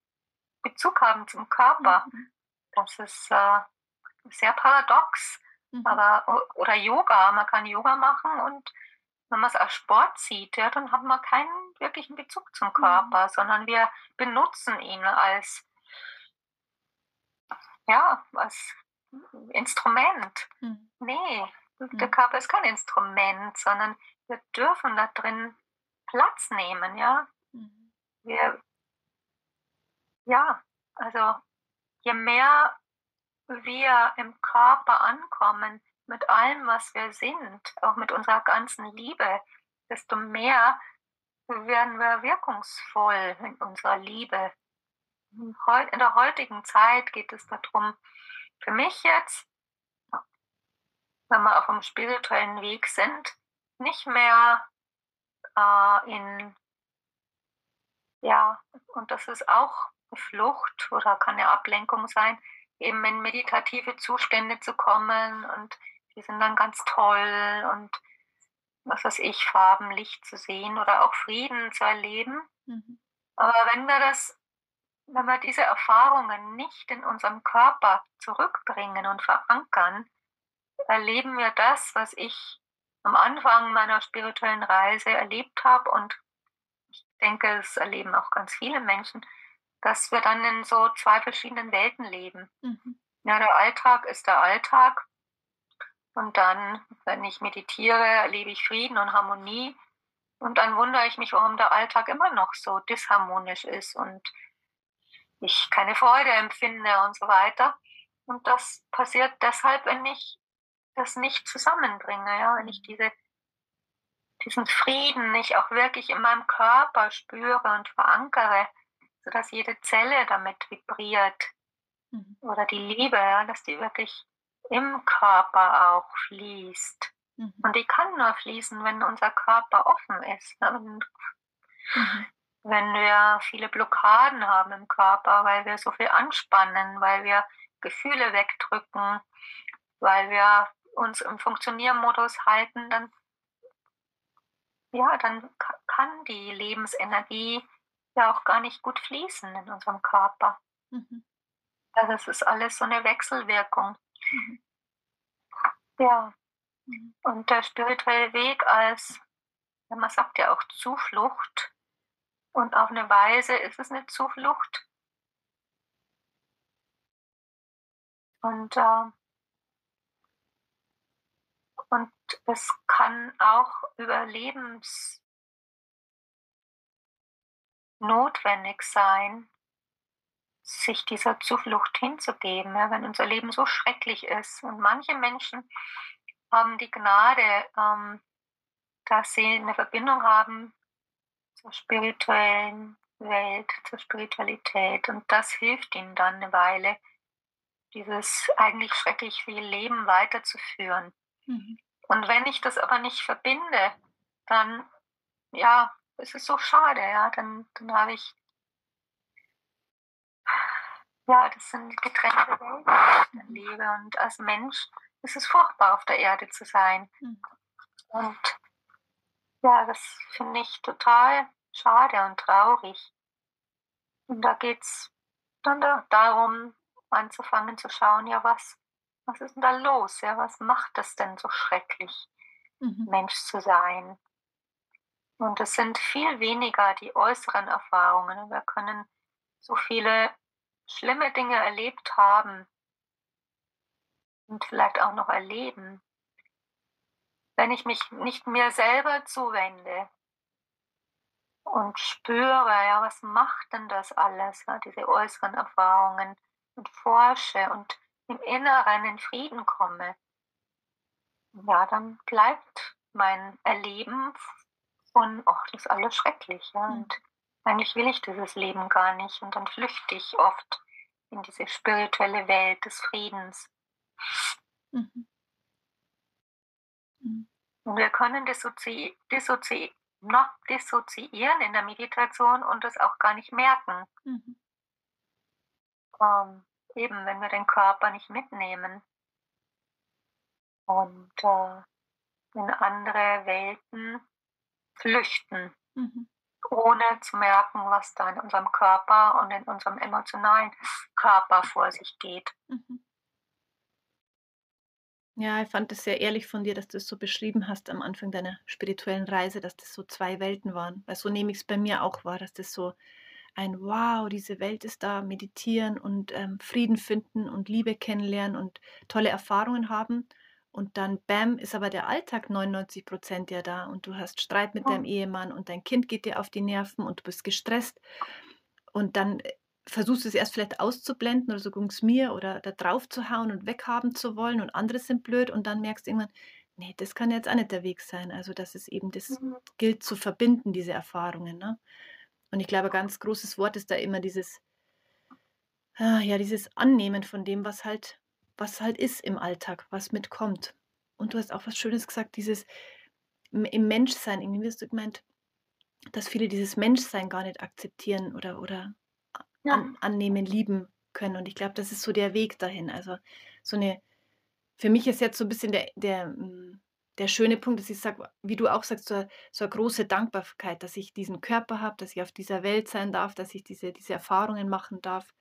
Bezug haben zum Körper. Mhm. Das ist äh, sehr paradox. Mhm. Aber, oder Yoga, man kann Yoga machen und wenn man es als Sport sieht, ja, dann hat man keinen wirklichen Bezug zum Körper, mhm. sondern wir benutzen ihn als, ja, als Instrument. Mhm. Nee, der Körper ist kein Instrument, sondern wir dürfen da drin Platz nehmen, ja. Mhm. Wir, ja, also je mehr wir im Körper ankommen, mit allem, was wir sind, auch mit unserer ganzen Liebe, desto mehr werden wir wirkungsvoll in unserer Liebe. In der heutigen Zeit geht es darum, für mich jetzt, wenn wir auf dem spirituellen Weg sind, nicht mehr äh, in, ja, und das ist auch eine Flucht oder kann eine Ablenkung sein, eben in meditative Zustände zu kommen und die sind dann ganz toll und was weiß ich, Farben, Licht zu sehen oder auch Frieden zu erleben. Mhm. Aber wenn wir das, wenn wir diese Erfahrungen nicht in unserem Körper zurückbringen und verankern, erleben wir das, was ich am Anfang meiner spirituellen Reise erlebt habe und ich denke, es erleben auch ganz viele Menschen, dass wir dann in so zwei verschiedenen Welten leben. Mhm. Ja, der Alltag ist der Alltag und dann, wenn ich meditiere, erlebe ich Frieden und Harmonie. Und dann wundere ich mich, warum der Alltag immer noch so disharmonisch ist und ich keine Freude empfinde und so weiter. Und das passiert deshalb, wenn ich das nicht zusammenbringe, ja, wenn ich diese, diesen Frieden nicht auch wirklich in meinem Körper spüre und verankere, sodass jede Zelle damit vibriert. Mhm. Oder die Liebe, ja, dass die wirklich im Körper auch fließt. Mhm. Und die kann nur fließen, wenn unser Körper offen ist. Und mhm. Wenn wir viele Blockaden haben im Körper, weil wir so viel anspannen, weil wir Gefühle wegdrücken, weil wir uns im Funktioniermodus halten, dann, ja, dann kann die Lebensenergie ja auch gar nicht gut fließen in unserem Körper. Mhm. Also es ist alles so eine Wechselwirkung. Mhm. Ja. Mhm. Und der spirituelle Weg als, man sagt ja auch Zuflucht. Und auf eine Weise ist es eine Zuflucht. Und, äh, und es kann auch überlebensnotwendig sein, sich dieser Zuflucht hinzugeben, ja, wenn unser Leben so schrecklich ist. Und manche Menschen haben die Gnade, ähm, dass sie eine Verbindung haben zur spirituellen Welt, zur Spiritualität. Und das hilft ihnen dann eine Weile, dieses eigentlich schrecklich viel Leben weiterzuführen. Mhm. Und wenn ich das aber nicht verbinde, dann, ja, ist es so schade, ja, dann, dann habe ich ja, das sind getrennte Welten, lebe. Und als Mensch ist es furchtbar, auf der Erde zu sein. Mhm. Und ja, das finde ich total schade und traurig. Und da geht es dann da, darum, anzufangen zu schauen, ja, was, was ist denn da los? Ja, was macht es denn so schrecklich, mhm. Mensch zu sein? Und es sind viel weniger die äußeren Erfahrungen. Wir können so viele schlimme Dinge erlebt haben und vielleicht auch noch erleben, wenn ich mich nicht mir selber zuwende und spüre, ja, was macht denn das alles, ja, diese äußeren Erfahrungen und forsche und im Inneren in Frieden komme, ja, dann bleibt mein Erleben von, ach, das ist alles schrecklich, ja, mhm. und eigentlich will ich dieses Leben gar nicht und dann flüchte ich oft in diese spirituelle Welt des Friedens. Mhm. Mhm. Und wir können dissozi dissozi noch dissoziieren in der Meditation und das auch gar nicht merken. Mhm. Ähm, eben, wenn wir den Körper nicht mitnehmen und äh, in andere Welten flüchten. Mhm ohne zu merken, was da in unserem Körper und in unserem emotionalen Körper vor sich geht. Mhm. Ja, ich fand es sehr ehrlich von dir, dass du es so beschrieben hast am Anfang deiner spirituellen Reise, dass das so zwei Welten waren. Weil so nehme ich es bei mir auch wahr, dass das so ein Wow, diese Welt ist da, meditieren und ähm, Frieden finden und Liebe kennenlernen und tolle Erfahrungen haben. Und dann, bam, ist aber der Alltag 99 Prozent ja da und du hast Streit mit deinem Ehemann und dein Kind geht dir auf die Nerven und du bist gestresst. Und dann äh, versuchst du es erst vielleicht auszublenden oder so ging es mir oder da drauf zu hauen und weghaben zu wollen und andere sind blöd und dann merkst du irgendwann, nee, das kann jetzt auch nicht der Weg sein. Also, dass es eben das mhm. gilt zu verbinden, diese Erfahrungen, ne? Und ich glaube, ein ganz großes Wort ist da immer dieses, ah, ja, dieses Annehmen von dem, was halt, was halt ist im Alltag, was mitkommt. Und du hast auch was Schönes gesagt, dieses im Menschsein, irgendwie hast du gemeint, dass viele dieses Menschsein gar nicht akzeptieren oder, oder ja. an, annehmen, lieben können. Und ich glaube, das ist so der Weg dahin. Also so eine, für mich ist jetzt so ein bisschen der, der, der schöne Punkt, dass ich sage, wie du auch sagst, so, so eine große Dankbarkeit, dass ich diesen Körper habe, dass ich auf dieser Welt sein darf, dass ich diese, diese Erfahrungen machen darf.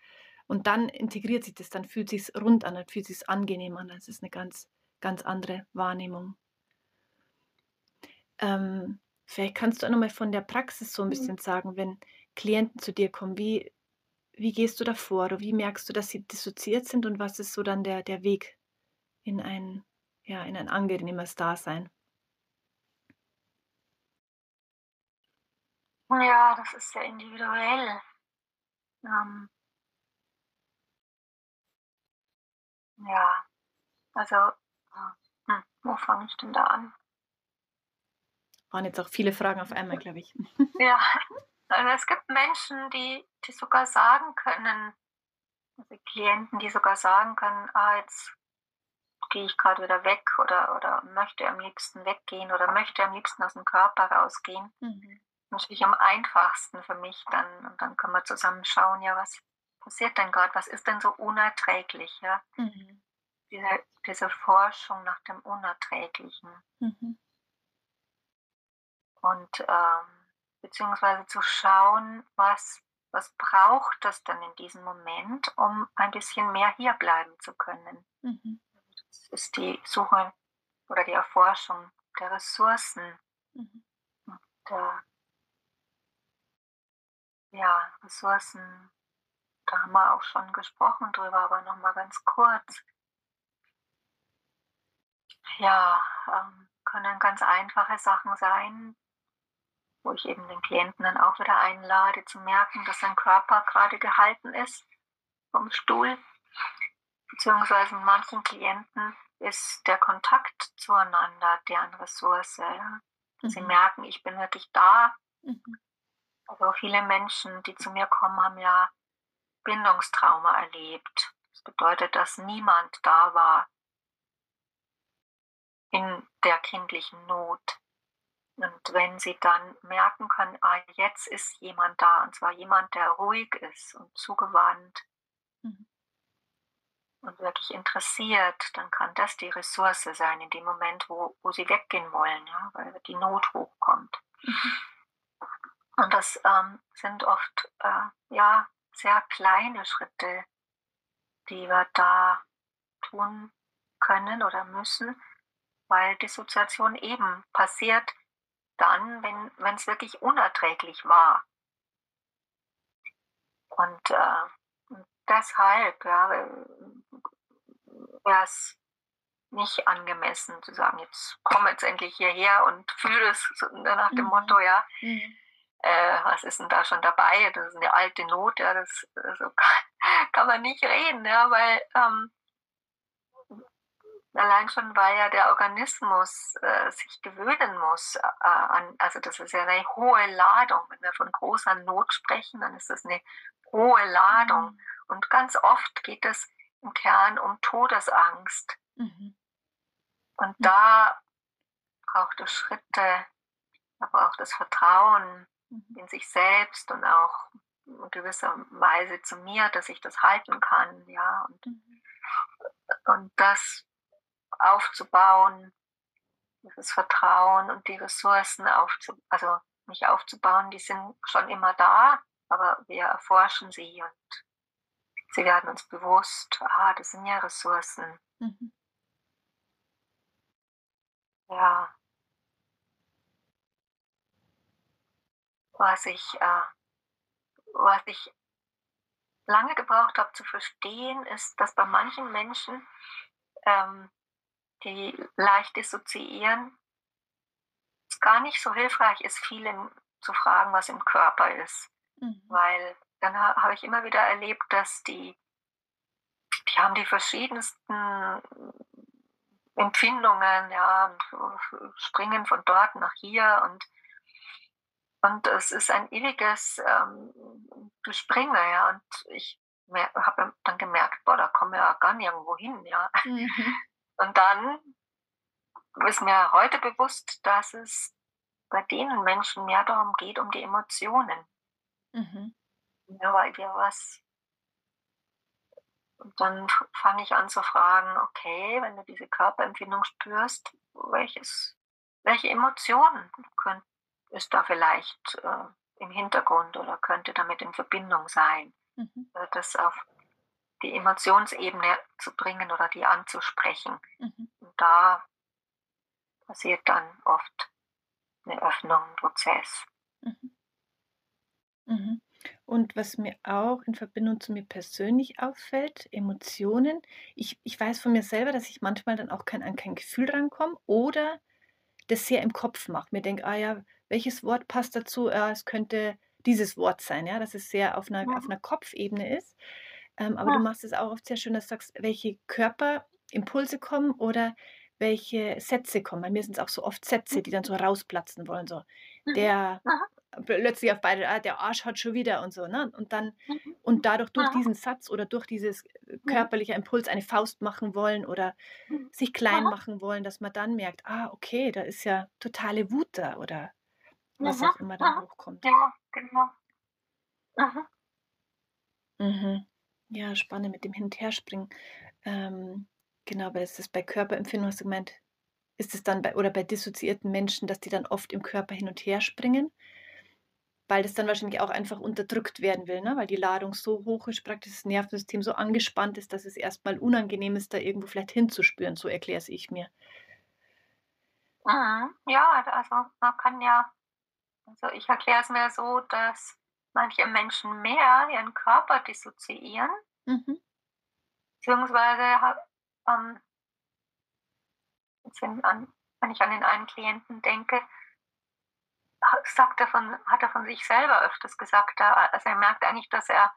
Und dann integriert sich das, dann fühlt sich rund an, dann fühlt sich angenehm an. Das ist eine ganz, ganz andere Wahrnehmung. Ähm, vielleicht kannst du auch nochmal von der Praxis so ein mhm. bisschen sagen, wenn Klienten zu dir kommen, wie, wie gehst du da vor oder wie merkst du, dass sie dissoziiert sind und was ist so dann der, der Weg in ein, ja, in ein angenehmes Dasein? Ja, das ist sehr individuell. Ähm, ja, also, äh, hm, wo fange ich denn da an? Waren jetzt auch viele Fragen auf einmal, glaube ich. <laughs> <laughs> Ja, also es gibt Menschen, die, die sogar sagen können, also Klienten, die sogar sagen können, ah, jetzt gehe ich gerade wieder weg oder, oder möchte am liebsten weggehen oder möchte am liebsten aus dem Körper rausgehen. Mhm. Natürlich am einfachsten für mich dann. Und dann können wir zusammen schauen, ja, was passiert denn gerade? Was ist denn so unerträglich? Ja? Mhm. Diese, diese Forschung nach dem Unerträglichen. Mhm. Und ähm, beziehungsweise zu schauen, was, was braucht es dann in diesem Moment, um ein bisschen mehr hier bleiben zu können. Mhm. Ist die Suche oder die Erforschung der Ressourcen. Mhm. Der, ja, Ressourcen, da haben wir auch schon gesprochen drüber, aber nochmal ganz kurz. Ja, ähm, können ganz einfache Sachen sein, wo ich eben den Klienten dann auch wieder einlade, zu merken, dass sein Körper gerade gehalten ist vom Stuhl. Beziehungsweise in manchen Klienten ist der Kontakt zueinander deren Ressource. Mhm. Sie merken, ich bin wirklich da. Mhm. Also viele Menschen, die zu mir kommen, haben ja Bindungstrauma erlebt. Das bedeutet, dass niemand da war in der kindlichen Not. Und wenn sie dann merken können, ah, jetzt ist jemand da, und zwar jemand, der ruhig ist und zugewandt mhm. Und wirklich interessiert, dann kann das die Ressource sein in dem Moment, wo, wo sie weggehen wollen, ja, weil die Not hochkommt. Mhm. Und das ähm, sind oft äh, ja, sehr kleine Schritte, die wir da tun können oder müssen, weil Dissoziation eben passiert, dann, wenn es wirklich unerträglich war. Und äh, deshalb ja, wäre es nicht angemessen zu sagen, jetzt komm jetzt endlich hierher und fühle es nach dem mhm. Motto, ja, mhm. äh, was ist denn da schon dabei? Das ist eine alte Not, ja, das so kann, kann man nicht reden, ja, weil ähm, Allein schon, weil ja der Organismus äh, sich gewöhnen muss äh, an, also das ist ja eine hohe Ladung. Wenn wir von großer Not sprechen, dann ist das eine hohe Ladung. Mhm. Und ganz oft geht es im Kern um Todesangst. Mhm. Und da braucht es Schritte, da braucht es Vertrauen mhm. in sich selbst und auch in gewisser Weise zu mir, dass ich das halten kann, ja. Und, mhm. und das aufzubauen, dieses Vertrauen und die Ressourcen aufzubauen, also nicht aufzubauen, die sind schon immer da, aber wir erforschen sie und sie werden uns bewusst, ah, das sind ja Ressourcen. Mhm. Ja. Was ich, äh, was ich lange gebraucht habe zu verstehen, ist, dass bei manchen Menschen ähm, die leicht dissoziieren, es gar nicht so hilfreich ist, vielen zu fragen, was im Körper ist. Mhm. Weil dann habe ich immer wieder erlebt, dass die, die haben die verschiedensten Empfindungen, ja, springen von dort nach hier und und es ist ein ewiges ähm, Gespringe, ja. Und ich habe dann gemerkt, boah, da kommen wir ja gar nirgendwo hin, ja. Mhm. <laughs> Und dann ist mir heute bewusst, dass es bei denen Menschen mehr darum geht, um die Emotionen. Mhm. Ja, weil wir was. Und dann fange ich an zu fragen, okay, wenn du diese Körperempfindung spürst, welches, welche Emotionen können, ist da vielleicht äh, im Hintergrund oder könnte damit in Verbindung sein? Mhm. Äh, das auf die Emotionsebene zu bringen oder die anzusprechen. Mhm. Und da passiert dann oft eine Öffnung, ein Prozess. Mhm. Mhm. Und was mir auch in Verbindung zu mir persönlich auffällt, Emotionen. Ich, ich weiß von mir selber, dass ich manchmal dann auch kein, an kein Gefühl rankomme oder das sehr im Kopf mache. Mir denke, ah ja, welches Wort passt dazu? Ja, es könnte dieses Wort sein, ja, dass es sehr auf einer, auf einer Kopfebene ist. Ähm, aber ja. du machst es auch oft sehr schön, dass du sagst, welche Körperimpulse kommen oder welche Sätze kommen. Bei mir sind es auch so oft Sätze, die dann so rausplatzen wollen. So, mhm. der plötzlich auf beide, ah, der Arsch hat schon wieder und so. Ne? Und dann, mhm. und dadurch durch diesen Satz oder durch dieses äh, körperliche Impuls eine Faust machen wollen oder mhm. sich klein machen wollen, dass man dann merkt, ah, okay, da ist ja totale Wut da oder was auch immer dann hochkommt. Ja, genau. Mhm. Ja, spannend mit dem Hin- und Herspringen. Ähm, genau, weil es ist bei Körperempfindung, hast du gemeint, ist es dann bei, oder bei dissoziierten Menschen, dass die dann oft im Körper hin und her springen, weil das dann wahrscheinlich auch einfach unterdrückt werden will, ne? weil die Ladung so hoch ist, praktisch das Nervensystem so angespannt ist, dass es erstmal unangenehm ist, da irgendwo vielleicht hinzuspüren, so erkläre es ich mir. Mhm. Ja, also man kann ja, also ich erkläre es mir so, dass manche Menschen mehr ihren Körper dissoziieren, mhm. beziehungsweise ähm, wenn ich an den einen Klienten denke, sagt er von, hat er von sich selber öfters gesagt, also er merkt eigentlich, dass er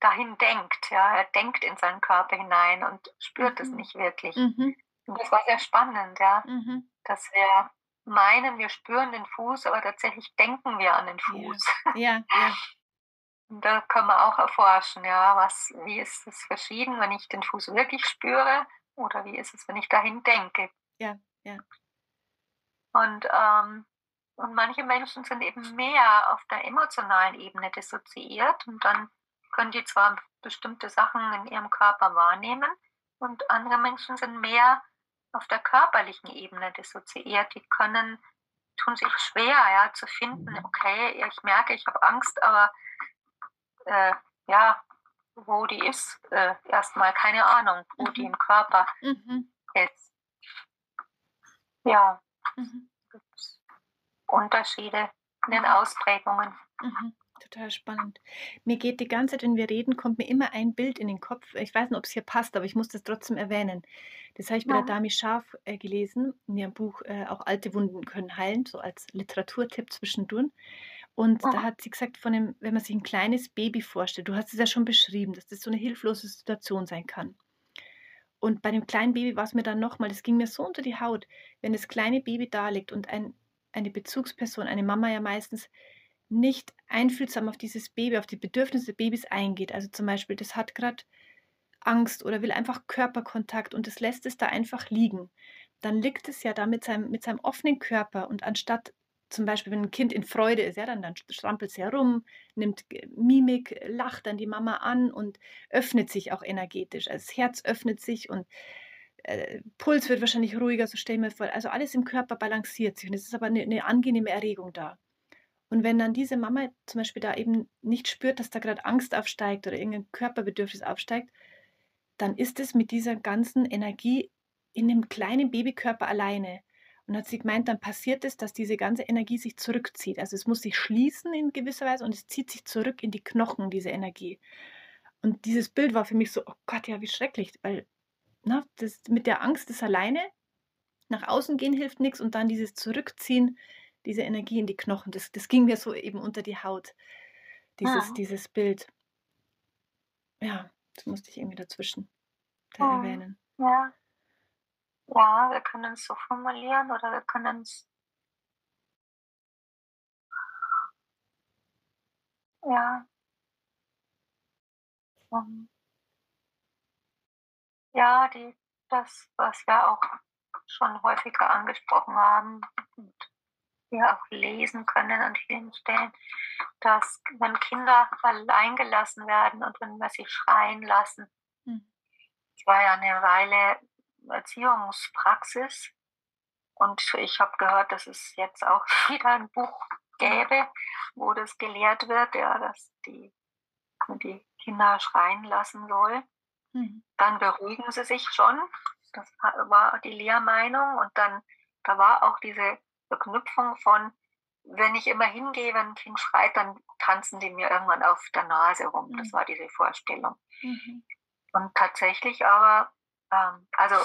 dahin denkt, ja, er denkt in seinen Körper hinein und spürt mhm. es nicht wirklich. Mhm. Und das war sehr spannend, ja, mhm. dass wir meinen, wir spüren den Fuß, aber tatsächlich denken wir an den Fuß. Ja, ja. <laughs> ja. Und da können wir auch erforschen, ja, was, wie ist es verschieden, wenn ich den Fuß wirklich spüre oder wie ist es, wenn ich dahin denke. Ja, ja. Und, ähm, und manche Menschen sind eben mehr auf der emotionalen Ebene dissoziiert und dann können die zwar bestimmte Sachen in ihrem Körper wahrnehmen und andere Menschen sind mehr auf der körperlichen Ebene dissoziiert. Die können, tun sich schwer, ja, zu finden, mhm. okay, ich merke, ich habe Angst, aber äh, ja, wo die ist, äh, erstmal keine Ahnung, wo mhm. die im Körper mhm. ist. Ja, mhm. Unterschiede in den Ausprägungen. Mhm. Total spannend. Mir geht die ganze Zeit, wenn wir reden, kommt mir immer ein Bild in den Kopf. Ich weiß nicht, ob es hier passt, aber ich muss das trotzdem erwähnen. Das habe ich bei ja. der Dami Scharf äh, gelesen, in ihrem Buch äh, Auch alte Wunden können heilen, so als Literaturtipp zwischendurch. Und da hat sie gesagt, von dem, wenn man sich ein kleines Baby vorstellt, du hast es ja schon beschrieben, dass das so eine hilflose Situation sein kann. Und bei dem kleinen Baby war es mir dann nochmal, das ging mir so unter die Haut, wenn das kleine Baby da liegt und ein, eine Bezugsperson, eine Mama ja meistens, nicht einfühlsam auf dieses Baby, auf die Bedürfnisse des Babys eingeht. Also zum Beispiel, das hat gerade Angst oder will einfach Körperkontakt und das lässt es da einfach liegen. Dann liegt es ja da mit seinem, mit seinem offenen Körper und anstatt zum Beispiel, wenn ein Kind in Freude ist, ja, dann, dann strampelt es herum, nimmt Mimik, lacht dann die Mama an und öffnet sich auch energetisch. Also das Herz öffnet sich und äh, Puls wird wahrscheinlich ruhiger, so stellen wir vor. Also alles im Körper balanciert sich und es ist aber eine, eine angenehme Erregung da. Und wenn dann diese Mama zum Beispiel da eben nicht spürt, dass da gerade Angst aufsteigt oder irgendein Körperbedürfnis aufsteigt, dann ist es mit dieser ganzen Energie in dem kleinen Babykörper alleine. Und hat sie gemeint, dann passiert es, dass diese ganze Energie sich zurückzieht. Also es muss sich schließen in gewisser Weise und es zieht sich zurück in die Knochen, diese Energie. Und dieses Bild war für mich so, oh Gott, ja, wie schrecklich, weil na, das, mit der Angst das alleine nach außen gehen hilft nichts und dann dieses Zurückziehen, diese Energie in die Knochen, das, das ging mir so eben unter die Haut, dieses, ja. dieses Bild. Ja, das musste ich irgendwie dazwischen da ja. erwähnen. Ja. Ja, wir können es so formulieren oder wir können es ja. Um, ja, die, das, was wir auch schon häufiger angesprochen haben und wir auch lesen können an vielen Stellen, dass wenn Kinder allein gelassen werden und wenn wir sie schreien lassen, hm. es war ja eine Weile Erziehungspraxis und ich habe gehört, dass es jetzt auch <laughs> wieder ein Buch gäbe, wo das gelehrt wird, ja, dass die, die Kinder schreien lassen soll. Mhm. Dann beruhigen sie sich schon. Das war die Lehrmeinung. Und dann, da war auch diese Verknüpfung von, wenn ich immer hingehe, wenn ein Kind schreit, dann tanzen die mir irgendwann auf der Nase rum. Mhm. Das war diese Vorstellung. Mhm. Und tatsächlich aber, ähm, also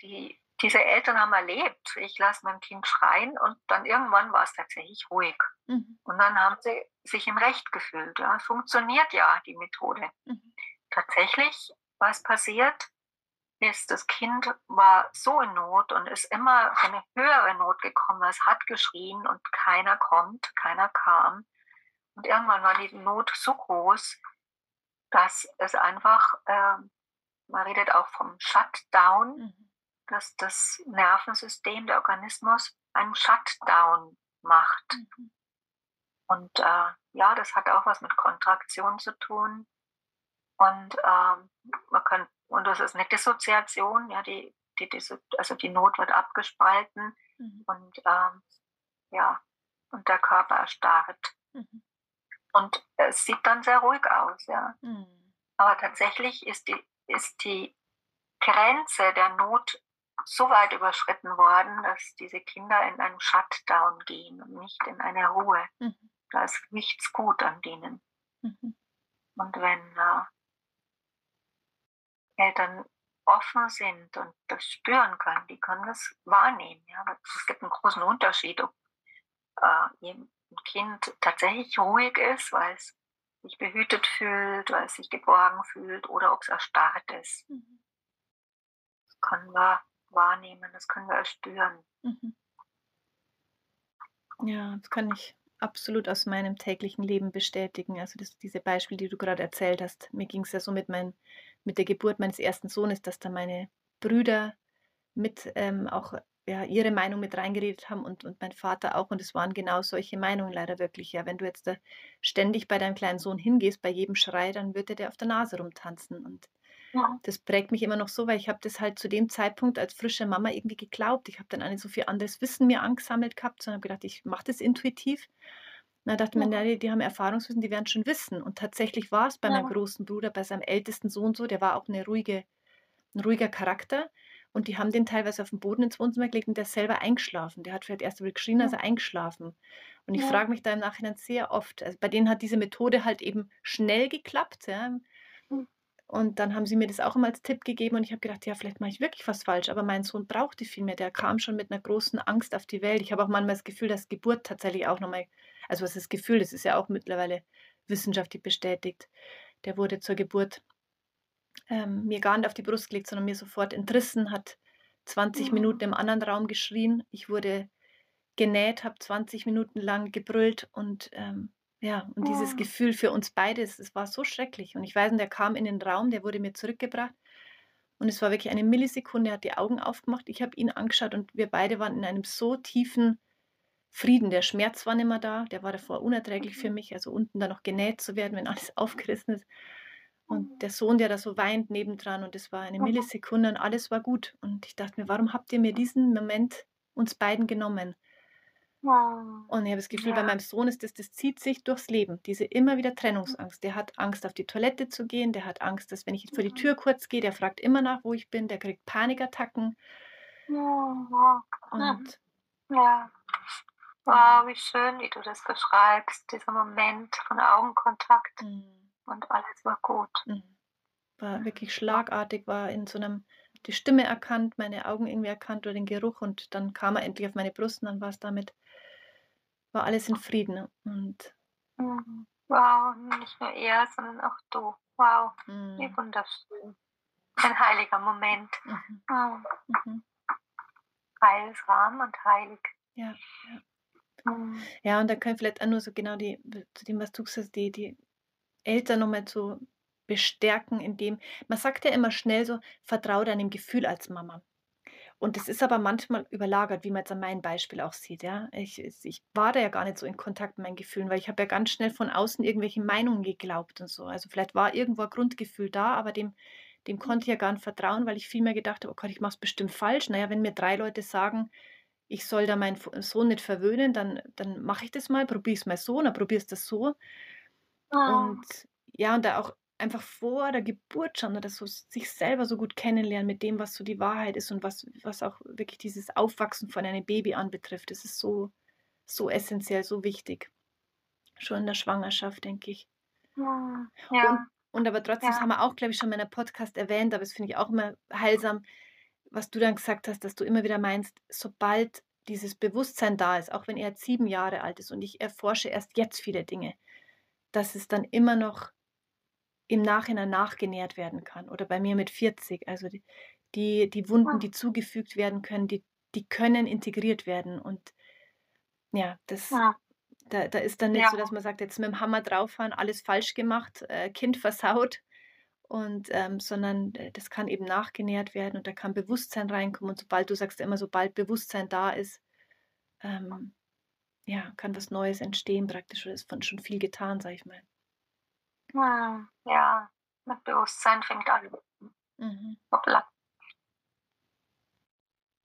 die, diese Eltern haben erlebt, ich lasse mein Kind schreien und dann irgendwann war es tatsächlich ruhig. Mhm. Und dann haben sie sich im Recht gefühlt. Ja. Es funktioniert ja, die Methode. Mhm. Tatsächlich, was passiert, ist, das Kind war so in Not und ist immer in eine höhere Not gekommen. Es hat geschrien und keiner kommt, keiner kam. Und irgendwann war die Not so groß, dass es einfach, äh, man redet auch vom Shutdown, mhm. dass das Nervensystem, der Organismus einen Shutdown macht. Mhm. Und äh, ja, das hat auch was mit Kontraktion zu tun. Und ähm, man kann und das ist eine Dissoziation, ja, die, die, also die Not wird abgespalten mhm. und ähm, ja, und der Körper erstarrt. Mhm. Und es sieht dann sehr ruhig aus, ja. Mhm. Aber tatsächlich ist die, ist die Grenze der Not so weit überschritten worden, dass diese Kinder in einen Shutdown gehen und nicht in eine Ruhe. Mhm. Da ist nichts gut an denen. Mhm. Und wenn äh, Eltern offen sind und das spüren können, die können das wahrnehmen. Ja. Es gibt einen großen Unterschied, ob äh, ein Kind tatsächlich ruhig ist, weil es sich behütet fühlt, weil es sich geborgen fühlt oder ob es erstarrt ist. Mhm. Das können wir wahrnehmen, das können wir spüren. Mhm. Ja, das kann ich absolut aus meinem täglichen Leben bestätigen. Also das, diese Beispiele, die du gerade erzählt hast, mir ging es ja so mit meinen mit der Geburt meines ersten Sohnes, dass da meine Brüder mit ähm, auch ja, ihre Meinung mit reingeredet haben und, und mein Vater auch. Und es waren genau solche Meinungen leider wirklich. Ja, wenn du jetzt da ständig bei deinem kleinen Sohn hingehst, bei jedem Schrei, dann wird er dir auf der Nase rumtanzen. Und ja. das prägt mich immer noch so, weil ich habe das halt zu dem Zeitpunkt als frische Mama irgendwie geglaubt. Ich habe dann auch nicht so viel anderes Wissen mir angesammelt gehabt, sondern habe gedacht, ich mache das intuitiv. Da dachte man, ja, die, die haben Erfahrungswissen, die werden schon wissen. Und tatsächlich war es bei ja. meinem großen Bruder, bei seinem ältesten Sohn so, der war auch eine ruhige, ein ruhiger Charakter. Und die haben den teilweise auf den Boden ins Wohnzimmer gelegt und der ist selber eingeschlafen. Der hat vielleicht erst einmal geschrien, ja. also eingeschlafen. Und ich ja. frage mich da im Nachhinein sehr oft, also bei denen hat diese Methode halt eben schnell geklappt. Ja. Und dann haben sie mir das auch immer als Tipp gegeben und ich habe gedacht, ja, vielleicht mache ich wirklich was falsch. Aber mein Sohn brauchte viel mehr. Der kam schon mit einer großen Angst auf die Welt. Ich habe auch manchmal das Gefühl, dass Geburt tatsächlich auch nochmal also was ist das Gefühl, das ist ja auch mittlerweile wissenschaftlich bestätigt. Der wurde zur Geburt ähm, mir gar nicht auf die Brust gelegt, sondern mir sofort entrissen, hat 20 mhm. Minuten im anderen Raum geschrien. Ich wurde genäht, habe 20 Minuten lang gebrüllt und ähm, ja, und dieses oh. Gefühl für uns beide, es war so schrecklich. Und ich weiß, und der kam in den Raum, der wurde mir zurückgebracht. Und es war wirklich eine Millisekunde, er hat die Augen aufgemacht, ich habe ihn angeschaut und wir beide waren in einem so tiefen Frieden, der Schmerz war nicht mehr da, der war davor unerträglich für mhm. mich, also unten da noch genäht zu werden, wenn alles <laughs> aufgerissen ist. Und mhm. der Sohn, der da so weint nebendran und es war eine <laughs> Millisekunde und alles war gut. Und ich dachte mir, warum habt ihr mir diesen Moment uns beiden genommen? Und ich habe das Gefühl, ja. bei meinem Sohn ist das, das zieht sich durchs Leben, diese immer wieder Trennungsangst. Der hat Angst, auf die Toilette zu gehen, der hat Angst, dass wenn ich vor die Tür kurz gehe, der fragt immer nach, wo ich bin, der kriegt Panikattacken. Ja. Und ja. Wow, wie schön, wie du das beschreibst, dieser Moment von Augenkontakt mhm. und alles war gut. Mhm. War wirklich schlagartig, war in so einem, die Stimme erkannt, meine Augen irgendwie erkannt oder den Geruch und dann kam er endlich auf meine Brust und dann war es damit, war alles in Frieden und mhm. Wow, nicht nur er, sondern auch du. Wow, wie mhm. wunderschön. ein heiliger Moment. Mhm. Mhm. mhm. Heilsam und heilig. Ja, ja. Mhm. Ja, und da können vielleicht auch nur so genau die, zu dem, was du gesagt hast, die, die Eltern nochmal zu bestärken, indem, man sagt ja immer schnell so, vertraue deinem Gefühl als Mama. Und das ist aber manchmal überlagert, wie man jetzt an meinem Beispiel auch sieht. Ja? Ich, ich war da ja gar nicht so in Kontakt mit meinen Gefühlen, weil ich habe ja ganz schnell von außen irgendwelche Meinungen geglaubt und so. Also vielleicht war irgendwo ein Grundgefühl da, aber dem, dem konnte ich ja gar nicht vertrauen, weil ich vielmehr gedacht habe, oh Gott, ich mache es bestimmt falsch. Naja, wenn mir drei Leute sagen, ich soll da meinen Sohn nicht verwöhnen, dann, dann mache ich das mal, probiere es mal so, dann probiere es das so. Oh. Und ja, und da auch einfach vor der Geburt schon oder so sich selber so gut kennenlernen mit dem, was so die Wahrheit ist und was, was auch wirklich dieses Aufwachsen von einem Baby anbetrifft. Das ist so, so essentiell, so wichtig. Schon in der Schwangerschaft, denke ich. Ja. Und, und aber trotzdem, ja. das haben wir auch, glaube ich, schon in meinem Podcast erwähnt, aber das finde ich auch immer heilsam, was du dann gesagt hast, dass du immer wieder meinst, sobald dieses Bewusstsein da ist, auch wenn er jetzt sieben Jahre alt ist und ich erforsche erst jetzt viele Dinge, dass es dann immer noch im Nachhinein nachgenährt werden kann. Oder bei mir mit 40. Also die, die, die Wunden, die zugefügt werden können, die, die können integriert werden. Und ja, das, ja. Da, da ist dann nicht ja. so, dass man sagt, jetzt mit dem Hammer drauffahren, alles falsch gemacht, äh, Kind versaut. Und ähm, sondern äh, das kann eben nachgenährt werden und da kann Bewusstsein reinkommen. Und sobald du sagst immer, sobald Bewusstsein da ist, ähm, ja, kann was Neues entstehen praktisch. Oder ist von schon viel getan, sag ich mal. Hm, ja, mit Bewusstsein fängt an. Mhm. Hoppla.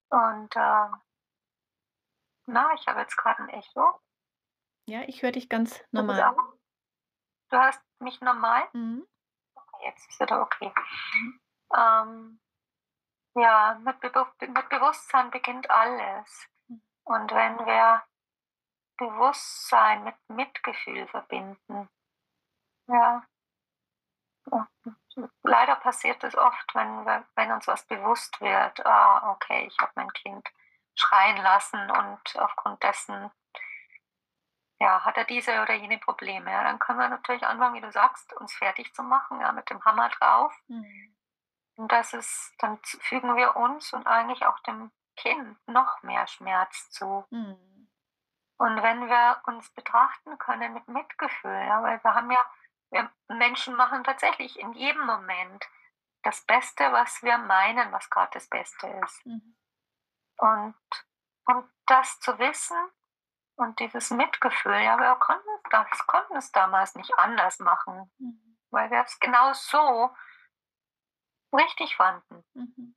Und äh, na, ich habe jetzt gerade ein Echo. Ja, ich höre dich ganz normal. Du hörst mich normal? Mhm. Okay, jetzt ist wieder okay. Mhm. Ähm, ja, mit, Be mit Bewusstsein beginnt alles. Mhm. Und wenn wir Bewusstsein mit Mitgefühl verbinden, ja. Leider passiert es oft, wenn, wenn uns was bewusst wird, ah, okay, ich habe mein Kind schreien lassen und aufgrund dessen ja, hat er diese oder jene Probleme. Ja, dann können wir natürlich anfangen, wie du sagst, uns fertig zu machen, ja, mit dem Hammer drauf. Mhm. Und das ist, dann fügen wir uns und eigentlich auch dem Kind noch mehr Schmerz zu. Mhm. Und wenn wir uns betrachten können mit Mitgefühl, ja, weil wir haben ja wir Menschen machen tatsächlich in jedem Moment das Beste, was wir meinen, was gerade das Beste ist. Mhm. Und, und das zu wissen und dieses Mitgefühl, ja, wir konnten, das, konnten es damals nicht anders machen, mhm. weil wir es genau so richtig fanden. Mhm.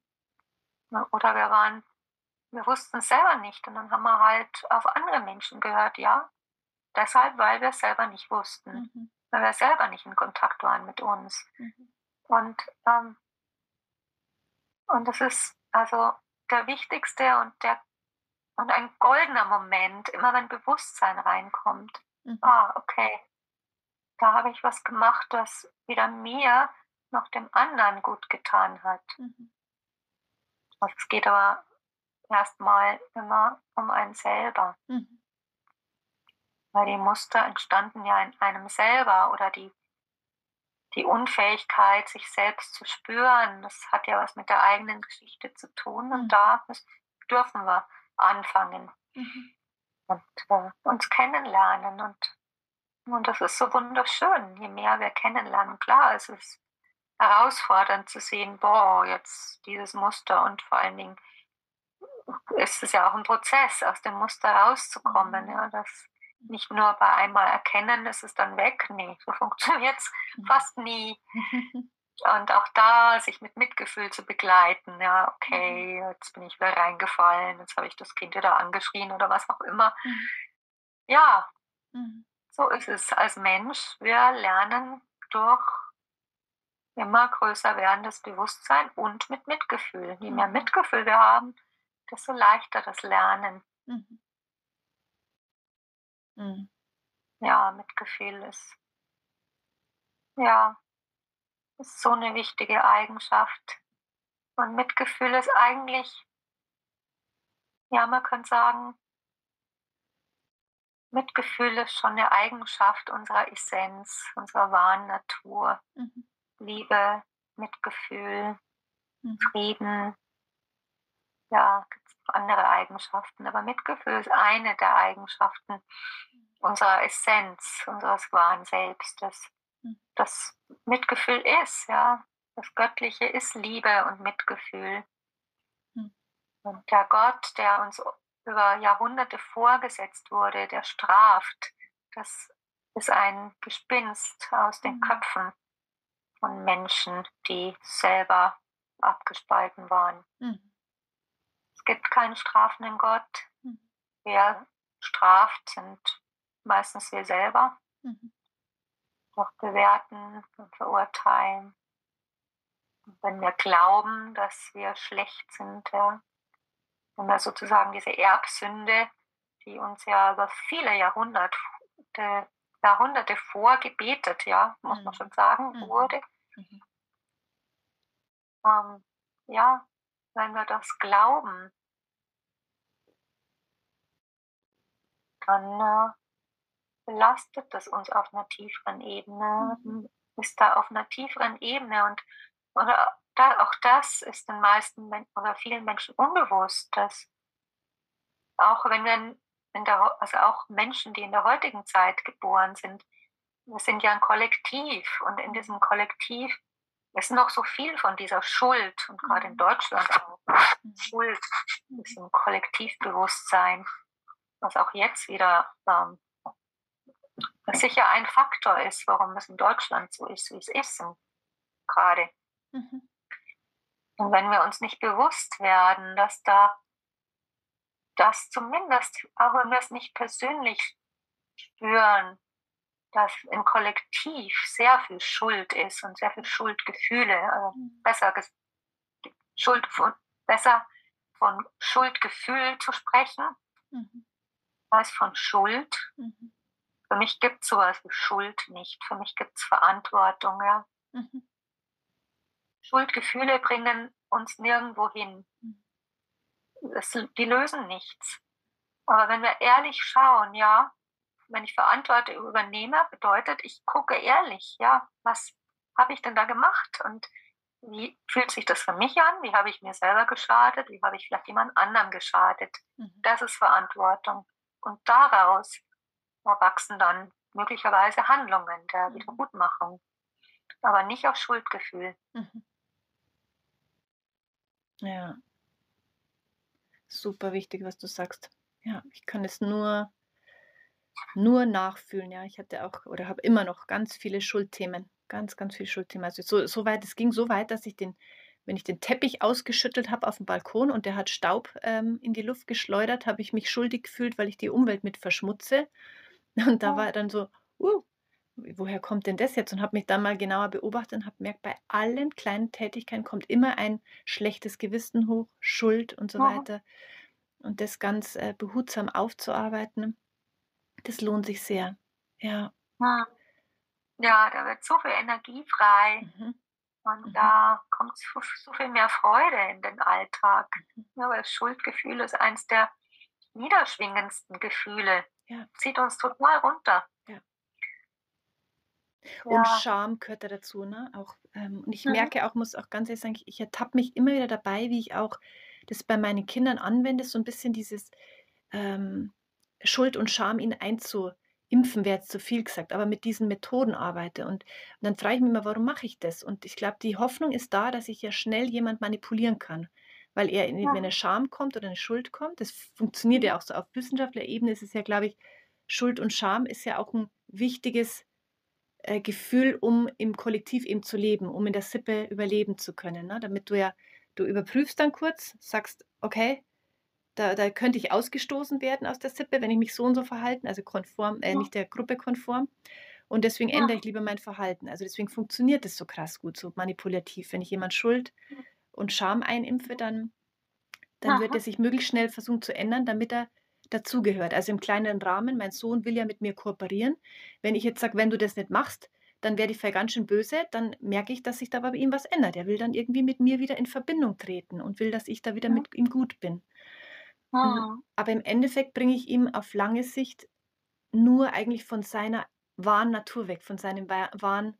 Oder wir waren, wir wussten es selber nicht und dann haben wir halt auf andere Menschen gehört, ja, deshalb, weil wir es selber nicht wussten. Weil wir selber nicht in Kontakt waren mit uns. Mhm. Und, ähm, und das ist also der wichtigste und der und ein goldener Moment, immer wenn Bewusstsein reinkommt. Mhm. Ah, okay. Da habe ich was gemacht, das weder mir noch dem anderen gut getan hat. Mhm. Also es geht aber erstmal immer um einen selber. Mhm weil die Muster entstanden ja in einem selber oder die, die Unfähigkeit, sich selbst zu spüren, das hat ja was mit der eigenen Geschichte zu tun und mhm. da dürfen wir anfangen mhm. und äh, uns kennenlernen und, und das ist so wunderschön, je mehr wir kennenlernen. Klar, es ist herausfordernd zu sehen, boah, jetzt dieses Muster und vor allen Dingen ist es ja auch ein Prozess, aus dem Muster rauszukommen. Mhm. Ja, das nicht nur bei einmal erkennen, ist es dann weg. Nee, so funktioniert es mhm. fast nie. <laughs> Und auch da sich mit Mitgefühl zu begleiten. Ja, okay, mhm. jetzt bin ich wieder reingefallen, jetzt habe ich das Kind wieder angeschrien oder was auch immer. Mhm. Ja, so ist es als Mensch. Wir lernen durch immer größer werdendes Bewusstsein und mit Mitgefühl. Je mehr Mitgefühl wir haben, desto leichter das Lernen. Mhm. Mhm. Ja, Mitgefühl ist, ja, ist so eine wichtige Eigenschaft. Und Mitgefühl ist eigentlich, ja, man könnte sagen, Mitgefühl ist schon eine Eigenschaft unserer Essenz, unserer wahren Natur. Mhm. Liebe, Mitgefühl, mhm. Frieden. Ja, andere Eigenschaften, aber Mitgefühl ist eine der Eigenschaften unserer Essenz, unseres wahren Selbstes. Mhm. Das Mitgefühl ist, ja. Das Göttliche ist Liebe und Mitgefühl. Mhm. Und der Gott, der uns über Jahrhunderte vorgesetzt wurde, der straft, das ist ein Gespinst aus den mhm. Köpfen von Menschen, die selber abgespalten waren. Mhm. Es gibt keinen strafenden Gott. Mhm. Wer straft, sind meistens wir selber. Mhm. Doch bewerten und verurteilen. Und wenn wir glauben, dass wir schlecht sind, ja, wenn wir sozusagen diese Erbsünde, die uns ja über viele Jahrhunderte Jahrhunderte vorgebetet, ja, muss man mhm. schon sagen, mhm. wurde. Mhm. Ähm, ja, wenn wir das glauben, dann äh, belastet das uns auf einer tieferen Ebene, mhm. ist da auf einer tieferen Ebene und oder da, auch das ist den meisten oder vielen Menschen unbewusst, dass auch wenn wir der, also auch Menschen, die in der heutigen Zeit geboren sind, wir sind ja ein Kollektiv und in diesem Kollektiv ist noch so viel von dieser Schuld und gerade in Deutschland auch Schuld, diesem Kollektivbewusstsein, was auch jetzt wieder ähm, sicher ein Faktor ist, warum es in Deutschland so ist, wie es ist, gerade. Mhm. Und wenn wir uns nicht bewusst werden, dass da dass zumindest, auch wenn wir es nicht persönlich spüren, dass im Kollektiv sehr viel Schuld ist und sehr viel Schuldgefühle, also mhm. besser, Schuld von, besser von Schuldgefühl zu sprechen, mhm. als von Schuld. Mhm. Für mich gibt es sowas wie Schuld nicht. Für mich gibt es Verantwortung. Ja. Mhm. Schuldgefühle bringen uns nirgendwo hin. Mhm das, die lösen nichts. Aber wenn wir ehrlich schauen, ja, wenn ich Verantwortung übernehme, bedeutet, ich gucke ehrlich, ja, was habe ich denn da gemacht und wie fühlt sich das für mich an? Wie habe ich mir selber geschadet? Wie habe ich vielleicht jemand anderem geschadet? Mhm. Das ist Verantwortung. Und daraus erwachsen dann möglicherweise Handlungen der mhm. Wiedergutmachung, aber nicht auf Schuldgefühl. Mhm. Ja, super wichtig, was du sagst. Ja, ich kann es nur, nur nachfühlen. Ja, ich hatte auch oder habe immer noch ganz viele Schuldthemen. Ganz, ganz viele Schuldthemen. Also so, so weit, es ging so weit, dass ich den, wenn ich den Teppich ausgeschüttelt habe auf dem Balkon und der hat Staub ähm, in die Luft geschleudert, habe ich mich schuldig gefühlt, weil ich die Umwelt mit verschmutze. <laughs> Und da oh. war dann so, uh, woher kommt denn das jetzt? Und habe mich dann mal genauer beobachtet und habe gemerkt, bei allen kleinen Tätigkeiten kommt immer ein schlechtes Gewissen hoch, Schuld und so ja. weiter. Und das ganz äh, behutsam aufzuarbeiten, das lohnt sich sehr. Ja. Ja, da wird so viel Energie frei. Mhm. Und mhm. da kommt so, so, viel mehr Freude in den Alltag. Mhm. Ja, weil Schuldgefühl ist eines der niederschwingendsten Gefühle. Ja. Zieht uns total runter. Und Scham gehört da dazu, ne? Auch, ähm, und ich Mhm. merke auch, muss auch ganz ehrlich sagen, ich, ich ertappe mich immer wieder dabei, wie ich auch das bei meinen Kindern anwende, so ein bisschen dieses ähm, Schuld und Scham ihnen einzuimpfen, wäre jetzt zu viel gesagt, aber mit diesen Methoden arbeite. Und, und dann frage ich mich immer, warum mache ich das? Und ich glaube, die Hoffnung ist da, dass ich ja schnell jemand manipulieren kann. Weil er, in, wenn eine Scham kommt oder eine Schuld kommt, das funktioniert ja auch so. Auf wissenschaftlicher Ebene ist es ja, glaube ich, Schuld und Scham ist ja auch ein wichtiges äh, Gefühl, um im Kollektiv eben zu leben, um in der Sippe überleben zu können. Ne? Damit du ja, du überprüfst dann kurz, sagst, okay, da, da könnte ich ausgestoßen werden aus der Sippe, wenn ich mich so und so verhalten, also konform, äh, nicht der Gruppe konform. Und deswegen ja. ändere ich lieber mein Verhalten. Also deswegen funktioniert es so krass gut, so manipulativ. Wenn ich jemand Schuld und Scham einimpfe, dann, dann wird er sich möglichst schnell versuchen zu ändern, damit er dazugehört. Also im kleineren Rahmen, mein Sohn will ja mit mir kooperieren. Wenn ich jetzt sage, wenn du das nicht machst, dann werde ich vielleicht ganz schön böse, dann merke ich, dass sich da bei ihm was ändert. Er will dann irgendwie mit mir wieder in Verbindung treten und will, dass ich da wieder mit ihm gut bin. Mhm. Aber im Endeffekt bringe ich ihm auf lange Sicht nur eigentlich von seiner wahren Natur weg, von seinem wahren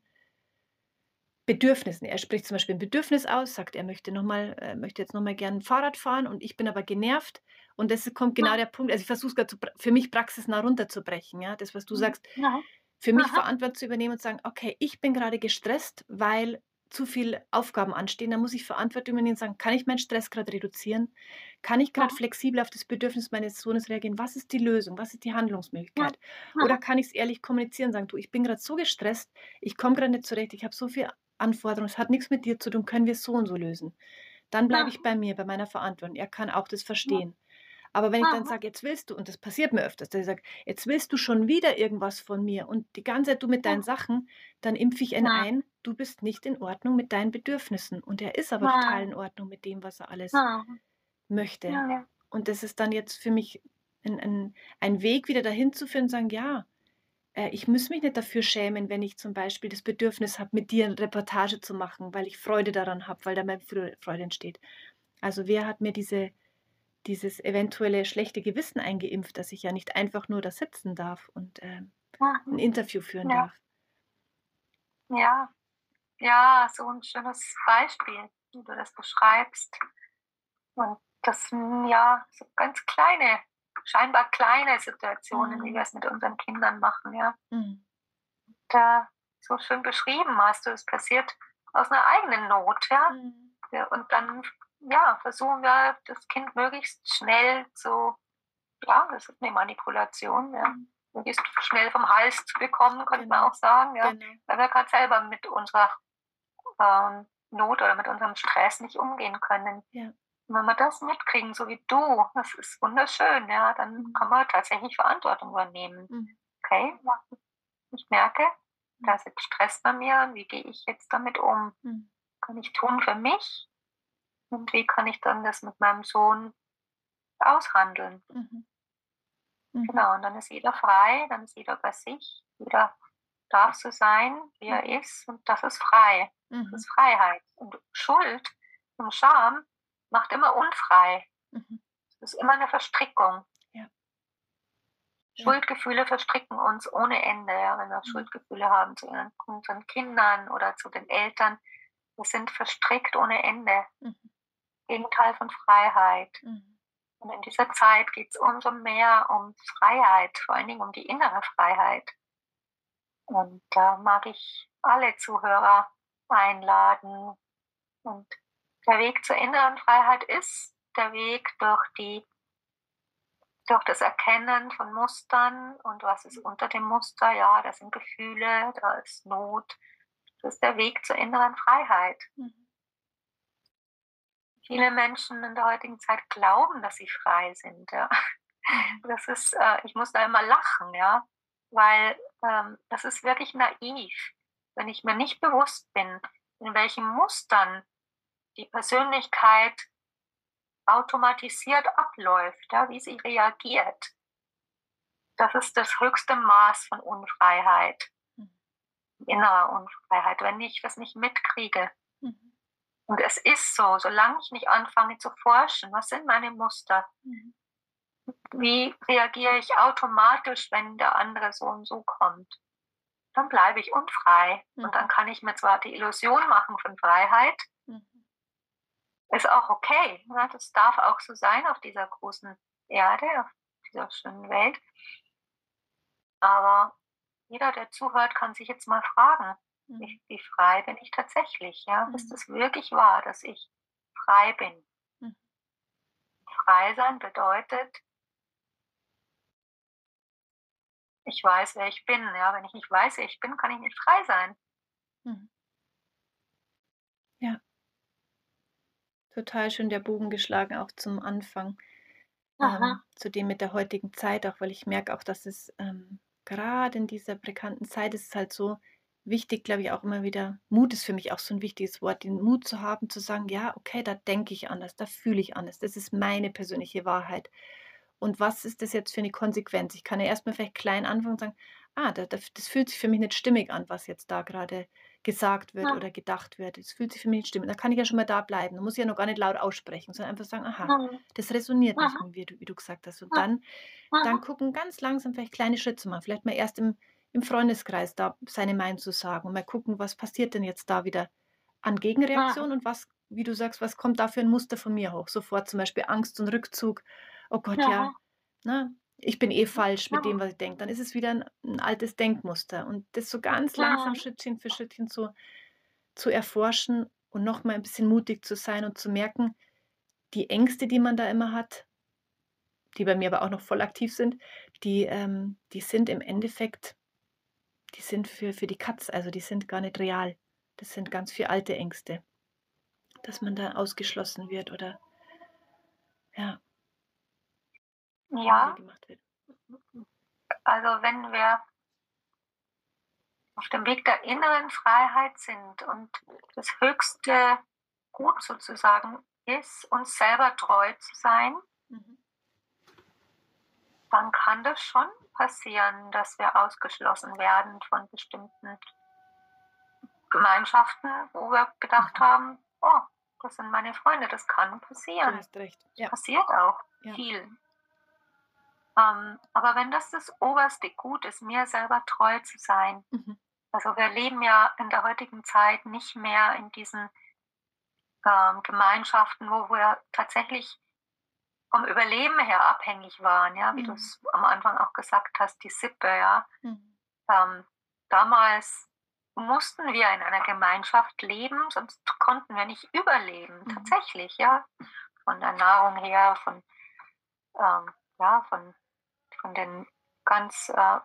Bedürfnissen. Er spricht zum Beispiel ein Bedürfnis aus, sagt, er möchte noch mal, äh, möchte jetzt nochmal gerne Fahrrad fahren und ich bin aber genervt. Und das kommt genau der Punkt. Also ich versuche es gerade für mich praxisnah runterzubrechen, ja. Das, was du mhm. sagst, ja. für mich Aha. Verantwortung zu übernehmen und zu sagen, okay, ich bin gerade gestresst, weil zu viele Aufgaben anstehen, dann muss ich Verantwortung übernehmen und sagen, kann ich meinen Stress gerade reduzieren? Kann ich gerade ja. flexibel auf das Bedürfnis meines Sohnes reagieren? Was ist die Lösung? Was ist die Handlungsmöglichkeit? Ja. Oder kann ich es ehrlich kommunizieren und sagen, du, ich bin gerade so gestresst, ich komme gerade nicht zurecht, ich habe so viel Anforderungen, es hat nichts mit dir zu tun, können wir es so und so lösen. Dann bleibe ich bei mir, bei meiner Verantwortung. Er kann auch das verstehen. Aber wenn ich dann sage, jetzt willst du, und das passiert mir öfters, dass ich sage, jetzt willst du schon wieder irgendwas von mir und die ganze Zeit du mit deinen Sachen, dann impfe ich ihn ein, du bist nicht in Ordnung mit deinen Bedürfnissen. Und er ist aber total in Ordnung mit dem, was er alles möchte. Und das ist dann jetzt für mich ein, ein, ein Weg, wieder dahin zu führen und sagen, ja, äh, ich muss mich nicht dafür schämen, wenn ich zum Beispiel das Bedürfnis habe, mit dir eine Reportage zu machen, weil ich Freude daran habe, weil da meine Freude entsteht. Also wer hat mir diese, dieses eventuelle schlechte Gewissen eingeimpft, dass ich ja nicht einfach nur da sitzen darf und äh, ein Interview führen ja. darf? Ja, ja, so ein schönes Beispiel, wie du das beschreibst. Und das sind ja so ganz kleine scheinbar kleine Situationen, mhm. wie wir es mit unseren Kindern machen, ja. Mhm. Da so schön beschrieben hast du, es passiert aus einer eigenen Not, ja. Mhm. ja. Und dann, ja, versuchen wir das Kind möglichst schnell zu, ja, das ist eine Manipulation, ja. Mhm. Möglichst schnell vom Hals zu bekommen, könnte genau. man auch sagen, ja. Genau. Weil wir gerade selber mit unserer ähm, Not oder mit unserem Stress nicht umgehen können. Ja. Und wenn wir das mitkriegen, so wie du, das ist wunderschön, ja, dann mhm. kann man tatsächlich Verantwortung übernehmen. Mhm. Okay, ich merke, da ist jetzt Stress bei mir, wie gehe ich jetzt damit um? Mhm. Kann ich tun für mich? Und wie kann ich dann das mit meinem Sohn aushandeln? Mhm. Mhm. Genau, und dann ist jeder frei, dann ist jeder bei sich, jeder darf so sein, wie er ist, und das ist frei. Das ist Freiheit. Und Schuld und Scham macht immer unfrei. Mhm. Es ist immer eine Verstrickung. Ja. Schuldgefühle verstricken uns ohne Ende, ja, wenn wir mhm. Schuldgefühle haben zu unseren Kindern oder zu den Eltern. Wir sind verstrickt ohne Ende. Mhm. Gegenteil von Freiheit. Mhm. Und in dieser Zeit geht es umso mehr um Freiheit, vor allen Dingen um die innere Freiheit. Und da mag ich alle Zuhörer einladen und der Weg zur inneren Freiheit ist der Weg durch die durch das Erkennen von Mustern und was ist unter dem Muster, ja, das sind Gefühle, da ist Not. Das ist der Weg zur inneren Freiheit. Mhm. Viele Menschen in der heutigen Zeit glauben, dass sie frei sind. Ja. Mhm. Das ist, äh, ich muss da immer lachen, ja, weil ähm, das ist wirklich naiv, wenn ich mir nicht bewusst bin, in welchen Mustern die Persönlichkeit automatisiert abläuft, ja, wie sie reagiert. Das ist das höchste Maß von Unfreiheit, mhm. innerer Unfreiheit, wenn ich das nicht mitkriege. Mhm. Und es ist so, solange ich nicht anfange zu forschen, was sind meine Muster? Mhm. Wie reagiere ich automatisch, wenn der andere so und so kommt? Dann bleibe ich unfrei. Und mhm. dann kann ich mir zwar die Illusion machen von Freiheit, mhm ist auch okay. Ne? Das darf auch so sein auf dieser großen Erde, auf dieser schönen Welt. Aber jeder, der zuhört, kann sich jetzt mal fragen, mhm. Wie, wie, frei bin ich tatsächlich? Ja? Ist es wirklich wahr, dass ich frei bin? Mhm. Frei sein bedeutet, ich weiß, wer ich bin. Ja? Wenn ich nicht weiß, wer ich bin, kann ich nicht frei sein. Mhm. total schön der Bogen geschlagen, auch zum Anfang, ähm, zu dem mit der heutigen Zeit, auch weil ich merke auch, dass es ähm, gerade in dieser bekannten Zeit ist es halt so wichtig, glaube ich, auch immer wieder, Mut ist für mich auch so ein wichtiges Wort, den Mut zu haben, zu sagen, ja, okay, da denke ich anders, da fühle ich anders, das ist meine persönliche Wahrheit. Und was ist das jetzt für eine Konsequenz? Ich kann ja erstmal vielleicht klein anfangen und sagen, ah, das, das fühlt sich für mich nicht stimmig an, was jetzt da gerade gesagt wird ja. oder gedacht wird. Es fühlt sich für mich nicht stimmig. Da kann ich ja schon mal da bleiben. Da muss ich ja noch gar nicht laut aussprechen, sondern einfach sagen, aha, ja. das resoniert nicht mit mir, wie du gesagt hast. Und dann, dann gucken, ganz langsam vielleicht kleine Schritte zu machen. Vielleicht mal erst im, im Freundeskreis da seine Meinung zu sagen und mal gucken, was passiert denn jetzt da wieder an Gegenreaktion und was, wie du sagst, was kommt da für ein Muster von mir hoch? Sofort zum Beispiel Angst und Rückzug. Oh Gott, ja, ja ne? ich bin eh falsch mit dem, was ich denke. Dann ist es wieder ein, ein altes Denkmuster. Und das so ganz langsam Schrittchen für Schrittchen zu, zu erforschen und nochmal ein bisschen mutig zu sein und zu merken, die Ängste, die man da immer hat, die bei mir aber auch noch voll aktiv sind, die, ähm, die sind im Endeffekt, die sind für, für die Katz, also die sind gar nicht real. Das sind ganz viele alte Ängste, dass man da ausgeschlossen wird oder ja. Ja. Also wenn wir auf dem Weg der inneren Freiheit sind und das höchste Gut sozusagen ist, uns selber treu zu sein, mhm. dann kann das schon passieren, dass wir ausgeschlossen werden von bestimmten Gemeinschaften, wo wir gedacht mhm. haben, oh, das sind meine Freunde, das kann passieren. Du hast recht. Ja. Passiert auch ja. viel. Ähm, aber wenn das das oberste Gut ist, mir selber treu zu sein, mhm. also wir leben ja in der heutigen Zeit nicht mehr in diesen ähm, Gemeinschaften, wo wir tatsächlich vom Überleben her abhängig waren, ja, wie mhm. du es am Anfang auch gesagt hast, die Sippe, ja. Mhm. Ähm, damals mussten wir in einer Gemeinschaft leben, sonst konnten wir nicht überleben, mhm. tatsächlich, ja. Von der Nahrung her, von, ähm, ja, von, von den ganz äh,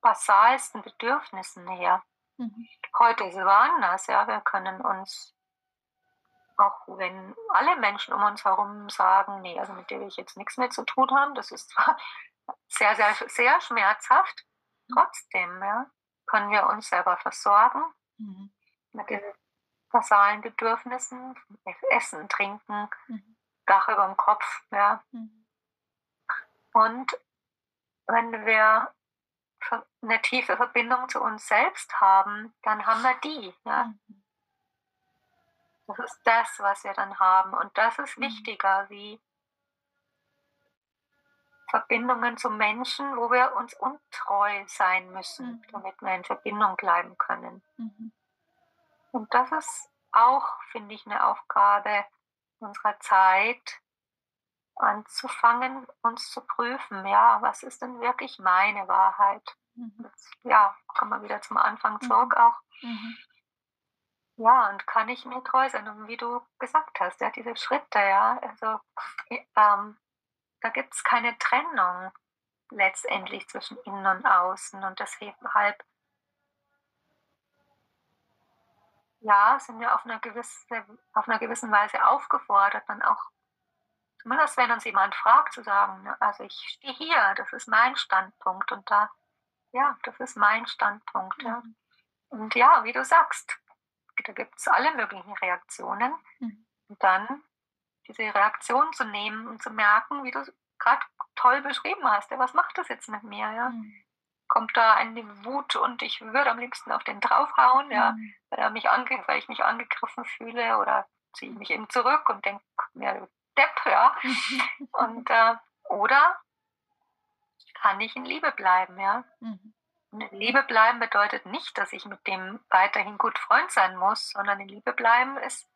basalsten Bedürfnissen her. Mhm. Heute ist es anders, ja. Wir können uns auch wenn alle Menschen um uns herum sagen, nee, also mit der will ich jetzt nichts mehr zu tun haben, das ist zwar <laughs> sehr, sehr, sehr schmerzhaft, mhm. trotzdem ja, können wir uns selber versorgen mhm. mit den basalen Bedürfnissen, Essen, Trinken, mhm. Dach über dem Kopf. Ja. Mhm. Und wenn wir eine tiefe Verbindung zu uns selbst haben, dann haben wir die. Ja. Mhm. Das ist das, was wir dann haben. Und das ist mhm. wichtiger wie Verbindungen zu Menschen, wo wir uns untreu sein müssen, mhm. damit wir in Verbindung bleiben können. Mhm. Und das ist auch, finde ich, eine Aufgabe unserer Zeit, anzufangen, uns zu prüfen, ja, was ist denn wirklich meine Wahrheit? Mhm. ja, kommen wir wieder zum Anfang zurück auch. Mhm. Ja, und kann ich mir treu sein? Und wie du gesagt hast, ja, diese Schritte, ja, also ähm, da gibt es keine Trennung letztendlich zwischen innen und außen. Und deshalb, ja, sind wir auf einer, gewisse, auf einer gewissen Weise aufgefordert, dann auch, zumindest wenn uns jemand fragt, zu sagen, ne, also ich stehe hier, das ist mein Standpunkt und da, ja, das ist mein Standpunkt. Ja. Mhm. Und ja, wie du sagst, da gibt es alle möglichen Reaktionen. Mhm. Und dann diese Reaktion zu nehmen und zu merken, wie du gerade toll beschrieben hast, ja, was macht das jetzt mit mir? Ja? Mhm. Kommt da eine Wut und ich würde am liebsten auf den draufhauen, ja, mhm. weil, er mich ange weil ich mich angegriffen fühle oder ziehe ich mich eben zurück und denke mir, du Depp, ja. <laughs> und, äh, oder kann ich in Liebe bleiben, ja. Mhm. Liebe bleiben bedeutet nicht, dass ich mit dem weiterhin gut Freund sein muss, sondern in Liebe bleiben ist,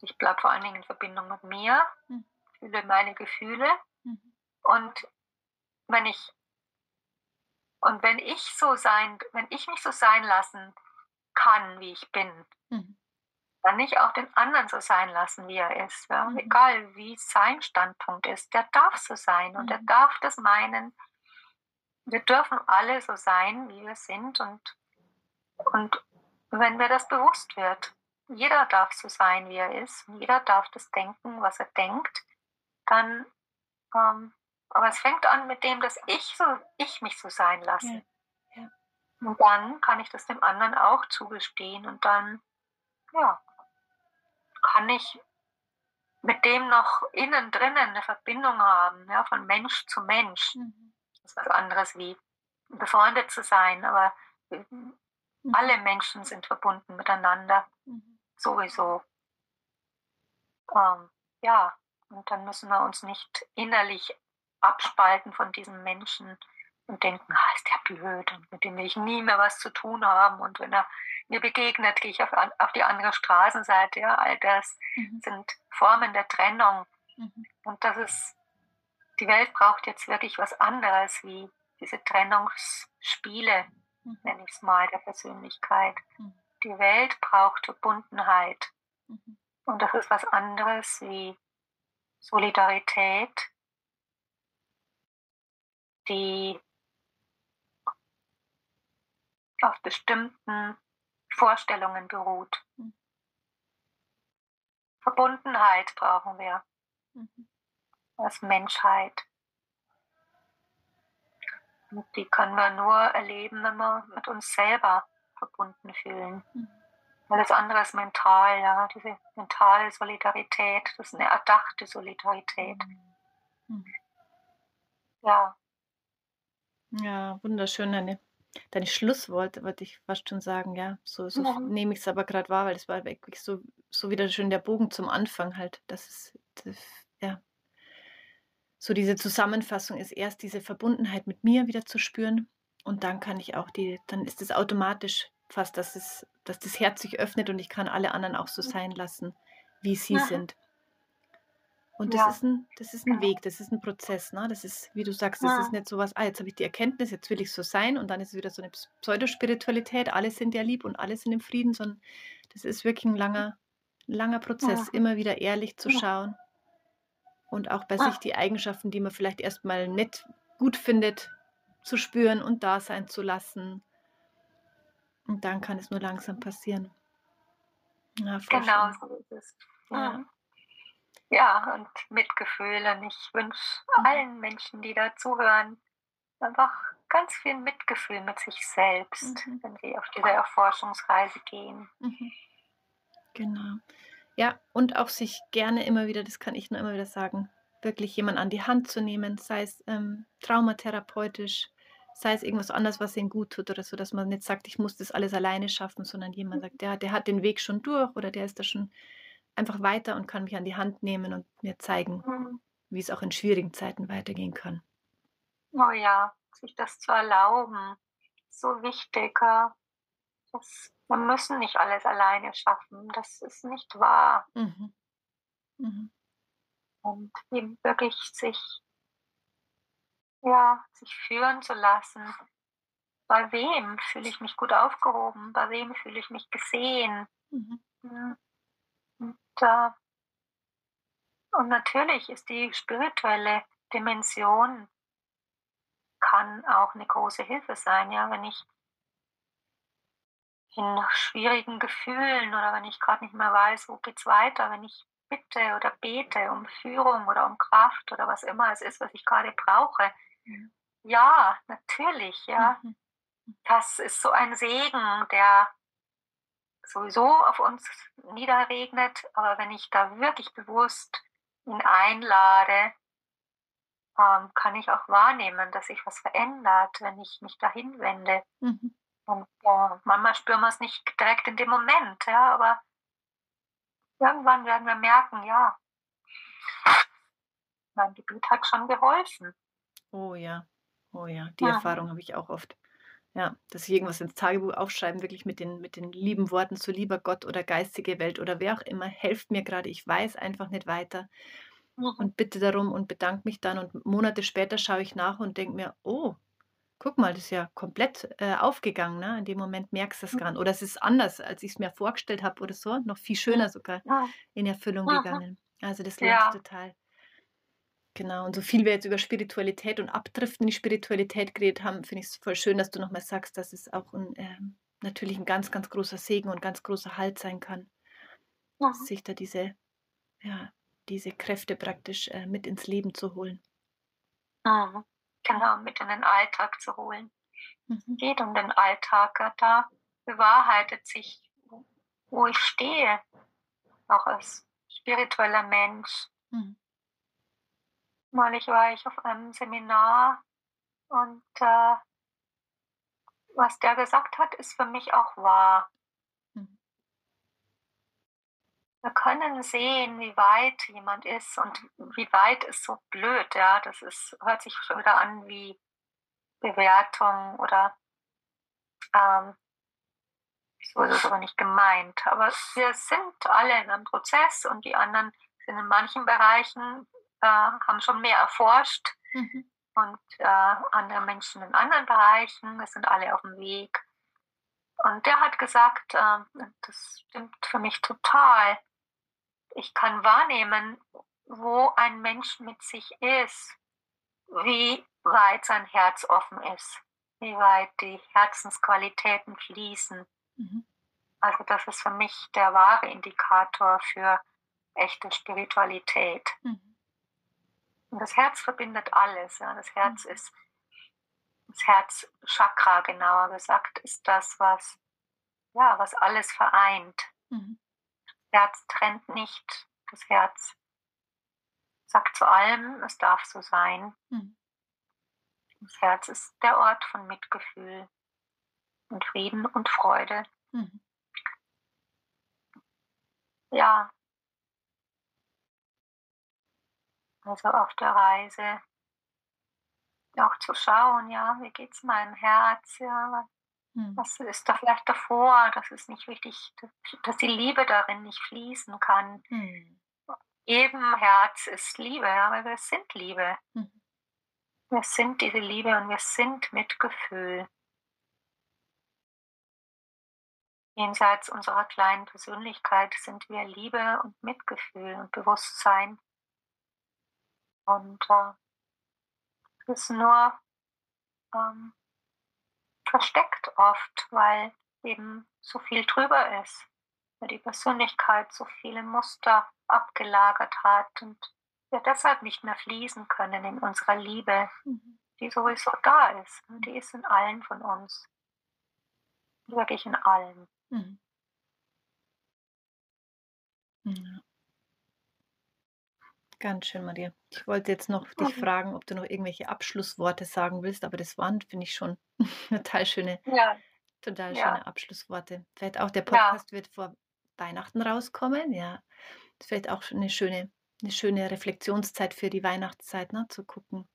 ich bleibe vor allen Dingen in Verbindung mit mir, mhm. fühle meine Gefühle mhm. und wenn ich und wenn ich so sein, wenn ich mich so sein lassen kann, wie ich bin, mhm. dann nicht auch den anderen so sein lassen, wie er ist. Ja? Mhm. Egal wie sein Standpunkt ist, der darf so sein und er mhm. darf das meinen, wir dürfen alle so sein, wie wir sind und, und wenn mir das bewusst wird, jeder darf so sein, wie er ist, jeder darf das denken, was er denkt, dann, ähm, aber es fängt an mit dem, dass ich, so, ich mich so sein lasse. Ja. Ja. Und dann kann ich das dem anderen auch zugestehen und dann, ja, kann ich mit dem noch innen drinnen eine Verbindung haben, ja, von Mensch zu Mensch. Mhm ist was anderes wie befreundet zu sein, aber mhm. alle Menschen sind verbunden miteinander, mhm. sowieso. Ähm, ja, und dann müssen wir uns nicht innerlich abspalten von diesen Menschen, und denken, ah, ist der blöd und mit dem will ich nie mehr was zu tun haben. Und wenn er mir begegnet, gehe ich auf, auf die andere Straßenseite. Ja, all das mhm. sind Formen der Trennung. Mhm. Und das ist, die Welt braucht jetzt wirklich was anderes wie diese Trennungsspiele, mhm. nenne ich es mal, der Persönlichkeit. Mhm. Die Welt braucht Verbundenheit. Mhm. Und das ist was anderes wie Solidarität, die auf bestimmten Vorstellungen beruht. Mhm. Verbundenheit brauchen wir mhm. Als Menschheit. Und die können wir nur erleben, wenn wir mit uns selber verbunden fühlen. Mhm. Alles andere ist mental, ja, diese mentale Solidarität, das ist eine erdachte Solidarität. Mhm. Ja. Ja, wunderschön, deine, deine Schlussworte, wollte ich fast schon sagen, ja. So, so ja. nehme ich es aber gerade wahr, weil es war wirklich so, so wieder schön der Bogen zum Anfang halt. Das ist, das, ja. So diese Zusammenfassung ist erst diese Verbundenheit mit mir wieder zu spüren und dann kann ich auch die, dann ist es automatisch fast, dass, es, dass das Herz sich öffnet und ich kann alle anderen auch so mhm. sein lassen, wie sie ja. sind. Und das, ja. ist ein, das ist ein Weg, das ist ein Prozess. Ne? Das ist, wie du sagst, das ja. ist nicht so was, ah, jetzt habe ich die Erkenntnis, jetzt will ich so sein und dann ist es wieder so eine Pseudospiritualität, alle sind ja lieb und alle sind im Frieden, sondern das ist wirklich ein langer, langer Prozess, immer wieder ehrlich zu schauen und auch bei sich die Eigenschaften, die man vielleicht erstmal nicht gut findet, zu spüren und da sein zu lassen und dann kann es nur langsam passieren. Ja, genau schön. so ist es. Ja. ja, und Mitgefühl. Und ich wünsche mhm. allen Menschen, die da zuhören, einfach ganz viel Mitgefühl mit sich selbst, mhm. wenn sie auf diese Erforschungsreise gehen. Mhm. Genau. Ja, und auch sich gerne immer wieder, das kann ich nur immer wieder sagen, wirklich jemand an die Hand zu nehmen, sei es ähm, traumatherapeutisch, sei es irgendwas anderes, was ihnen gut tut oder so, dass man nicht sagt, ich muss das alles alleine schaffen, sondern jemand sagt, der, der hat den Weg schon durch oder der ist da schon einfach weiter und kann mich an die Hand nehmen und mir zeigen, mhm. wie es auch in schwierigen Zeiten weitergehen kann. Oh ja, sich das zu erlauben, so wichtig. Das, wir müssen nicht alles alleine schaffen, das ist nicht wahr. Mhm. Mhm. Und eben wirklich sich ja, sich führen zu lassen. Bei wem fühle ich mich gut aufgehoben? Bei wem fühle ich mich gesehen? Mhm. Und, äh, und natürlich ist die spirituelle Dimension kann auch eine große Hilfe sein, ja, wenn ich in schwierigen Gefühlen oder wenn ich gerade nicht mehr weiß, wo geht's weiter, wenn ich bitte oder bete um Führung oder um Kraft oder was immer es ist, was ich gerade brauche, ja, natürlich, ja. Mhm. Das ist so ein Segen, der sowieso auf uns niederregnet, aber wenn ich da wirklich bewusst ihn einlade, ähm, kann ich auch wahrnehmen, dass sich was verändert, wenn ich mich dahin wende. Mhm. Und äh, manchmal spüren wir es nicht direkt in dem Moment, ja, aber irgendwann werden wir merken, ja, mein Gebiet hat schon geholfen. Oh ja, oh ja, die Ja. Erfahrung habe ich auch oft. Ja, dass ich irgendwas ins Tagebuch aufschreiben, wirklich mit den, mit den lieben Worten zu lieber Gott oder geistige Welt oder wer auch immer, helft mir gerade, ich weiß einfach nicht weiter Mhm. und bitte darum und bedanke mich dann und Monate später schaue ich nach und denke mir, oh, guck mal, das ist ja komplett äh, aufgegangen, ne? In dem Moment merkst du es Mhm. gar nicht. Oder es ist anders, als ich es mir vorgestellt habe oder so, noch viel schöner sogar Ja. in Erfüllung Mhm. gegangen. Also das lohnt sich total. Genau, und so viel wir jetzt über Spiritualität und Abdriften in die Spiritualität geredet haben, finde ich es voll schön, dass du nochmal sagst, dass es auch ein, äh, natürlich ein ganz, ganz großer Segen und ganz großer Halt sein kann, ja. sich da diese, ja, diese Kräfte praktisch äh, mit ins Leben zu holen. Mhm. Genau, mit in den Alltag zu holen. Mhm. Geht um den Alltag, da bewahrheitet sich, wo ich stehe, auch als spiritueller Mensch. Mhm Neulich war ich auf einem Seminar und äh, was der gesagt hat, ist für mich auch wahr. Hm. Wir können sehen, wie weit jemand ist und wie weit ist so blöd, ja. Das ist, hört sich schon wieder an wie Bewertung oder ähm, so ist es aber nicht gemeint. Aber wir sind alle in einem Prozess und die anderen sind in manchen Bereichen, äh, haben schon mehr erforscht mhm. und äh, andere Menschen in anderen Bereichen. Wir sind alle auf dem Weg. Und der hat gesagt, äh, das stimmt für mich total. Ich kann wahrnehmen, wo ein Mensch mit sich ist, wie weit sein Herz offen ist, wie weit die Herzensqualitäten fließen. Mhm. Also das ist für mich der wahre Indikator für echte Spiritualität. Mhm. Und das Herz verbindet alles. Ja. Das Herz mhm. ist, das Herzchakra genauer gesagt, ist das, was, ja, was alles vereint. Mhm. Das Herz trennt nicht. Das Herz sagt zu allem, es darf so sein. Mhm. Das Herz ist der Ort von Mitgefühl und Frieden und Freude. Mhm. Ja. Also auf der Reise auch zu schauen, ja, wie geht es meinem Herz, ja, mhm. was ist da vielleicht davor, dass es nicht wichtig, dass die Liebe darin nicht fließen kann. Mhm. Jedem Herz ist Liebe, ja, weil wir sind Liebe. Mhm. Wir sind diese Liebe und wir sind Mitgefühl. Jenseits unserer kleinen Persönlichkeit sind wir Liebe und Mitgefühl und Bewusstsein. Und äh, es ist nur ähm, versteckt oft, weil eben so viel drüber ist, weil die Persönlichkeit so viele Muster abgelagert hat und wir deshalb nicht mehr fließen können in unserer Liebe, mhm. die sowieso da ist. Die ist in allen von uns. Wirklich in allen. Mhm. Ja. Ganz schön, Maria. Ich wollte jetzt noch dich mhm. fragen, ob du noch irgendwelche Abschlussworte sagen willst, aber das waren, finde ich, schon <laughs> total schöne, ja. total ja. schöne Abschlussworte. Vielleicht auch der Podcast ja. wird vor Weihnachten rauskommen, ja. Das vielleicht auch eine schöne, eine schöne Reflexionszeit für die Weihnachtszeit, ne? zu gucken,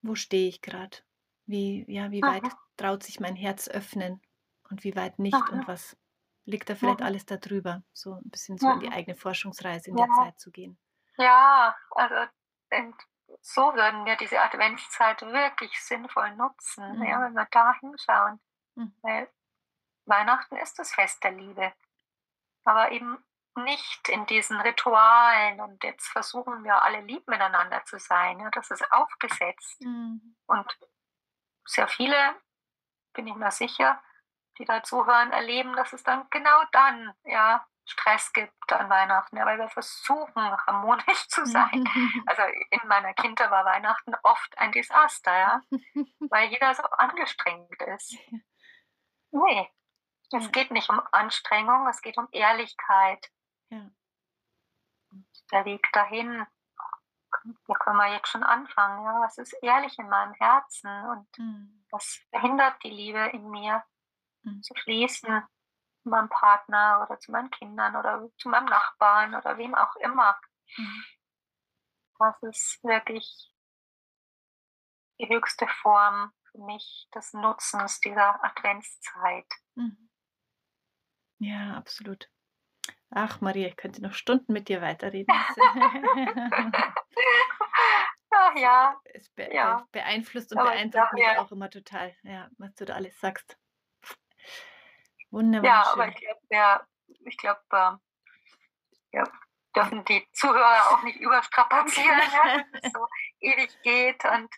wo stehe ich gerade? Wie, ja, wie weit traut sich mein Herz öffnen und wie weit nicht und was liegt da vielleicht alles darüber? So ein bisschen so in die eigene Forschungsreise in der Zeit zu gehen. Ja, also so würden wir diese Adventszeit wirklich sinnvoll nutzen, mhm. ja, wenn wir da hinschauen. Mhm. Weil Weihnachten ist das Fest der Liebe. Aber eben nicht in diesen Ritualen und jetzt versuchen wir alle lieb miteinander zu sein. Ja, das ist aufgesetzt. Mhm. Und sehr viele, bin ich mir sicher, die da zuhören, erleben, dass es dann genau dann ja Stress gibt an Weihnachten, ja, weil wir versuchen, harmonisch zu sein. <laughs> Also in meiner Kindheit war Weihnachten oft ein Desaster, ja, weil jeder so angestrengt ist. Nee, es geht nicht um Anstrengung, es geht um Ehrlichkeit. Ja. Der Weg dahin, da können wir jetzt schon anfangen. Ja? Was ist ehrlich in meinem Herzen und mhm. was verhindert die Liebe in mir mhm. zu fließen meinem Partner oder zu meinen Kindern oder zu meinem Nachbarn oder wem auch immer. Mhm. Das ist wirklich die höchste Form für mich des Nutzens dieser Adventszeit. Mhm. Ja, absolut. Ach, Maria, ich könnte noch Stunden mit dir weiterreden. <laughs> Ach ja. Es be ja. beeinflusst und Aber beeindruckt mich auch immer total, ja, was du da alles sagst. Wunderbar. Ja, aber ich glaube, ja, ich glaube, äh, ja, dürfen die Zuhörer auch nicht überstrapazieren, ja, <laughs> dass es so ewig geht. Und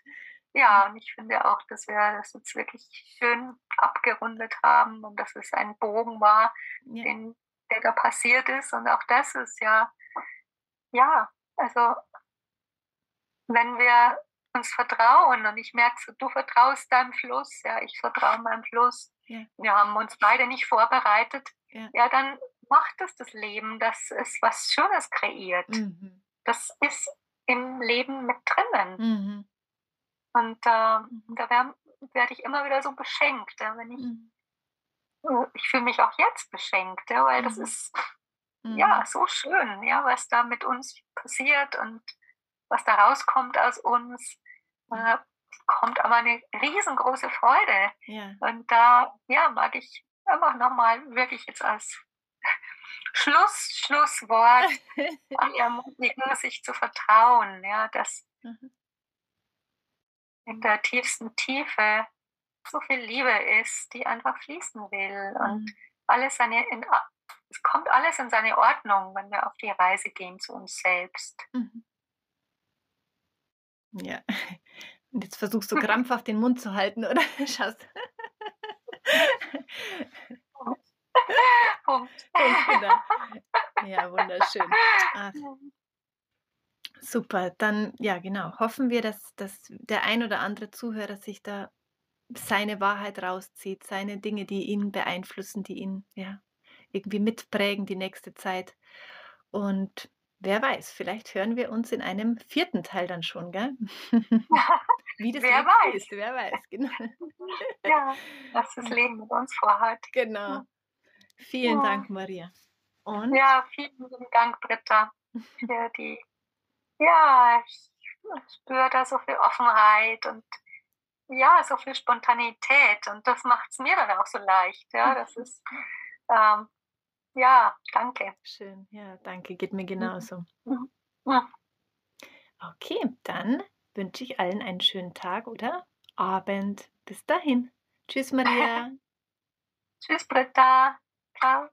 ja, und ich finde auch, dass wir das jetzt wirklich schön abgerundet haben und dass es ein Bogen war, ja. den, der da passiert ist. Und auch das ist ja, ja, also wenn wir uns vertrauen und ich merke, du vertraust deinem Fluss, ja, ich vertraue meinem Fluss, ja. Wir haben uns beide nicht vorbereitet. Ja, ja dann macht es das Leben, dass es was Schönes kreiert. Mhm. Das ist im Leben mit drinnen. Mhm. Und äh, da werde werd ich immer wieder so beschenkt, ja, wenn ich, mhm. Äh, ich fühle mich auch jetzt beschenkt, ja, weil das mhm. ist ja mhm. so schön, ja, was da mit uns passiert und was da rauskommt aus uns. Äh, kommt aber eine riesengroße Freude. Ja. Und da ja, mag ich einfach nochmal wirklich jetzt als <laughs> Schluss, Schlusswort <laughs> ermutigen, sich zu vertrauen, ja, dass mhm. in der tiefsten Tiefe so viel Liebe ist, die einfach fließen will und mhm. alles seine, in, es kommt alles in seine Ordnung, wenn wir auf die Reise gehen zu uns selbst. Mhm. Ja. Und jetzt versuchst du krampfhaft den Mund zu halten, oder? <laughs> Punkt genau. Ja, wunderschön. Ach. Super, dann ja genau. Hoffen wir, dass, dass der ein oder andere Zuhörer sich da seine Wahrheit rauszieht, seine Dinge, die ihn beeinflussen, die ihn ja irgendwie mitprägen die nächste Zeit. Und wer weiß, vielleicht hören wir uns in einem vierten Teil dann schon, gell? <laughs> <laughs> Wie das wer weiß. Ist, wer weiß, genau. <laughs> Ja, was das Leben mit uns vorhat. Genau. Vielen ja. Dank, Maria. Und? Ja, vielen Dank, Britta, für die, ja, ich spüre da so viel Offenheit und ja, so viel Spontanität und das macht es mir dann auch so leicht. Ja, das ist, ähm, ja, danke. Schön, ja, danke, geht mir genauso. Mhm. Mhm. Okay, dann wünsche ich allen einen schönen Tag oder Abend. Bis dahin. Tschüss, Maria. <laughs> Tschüss, Britta. Ciao.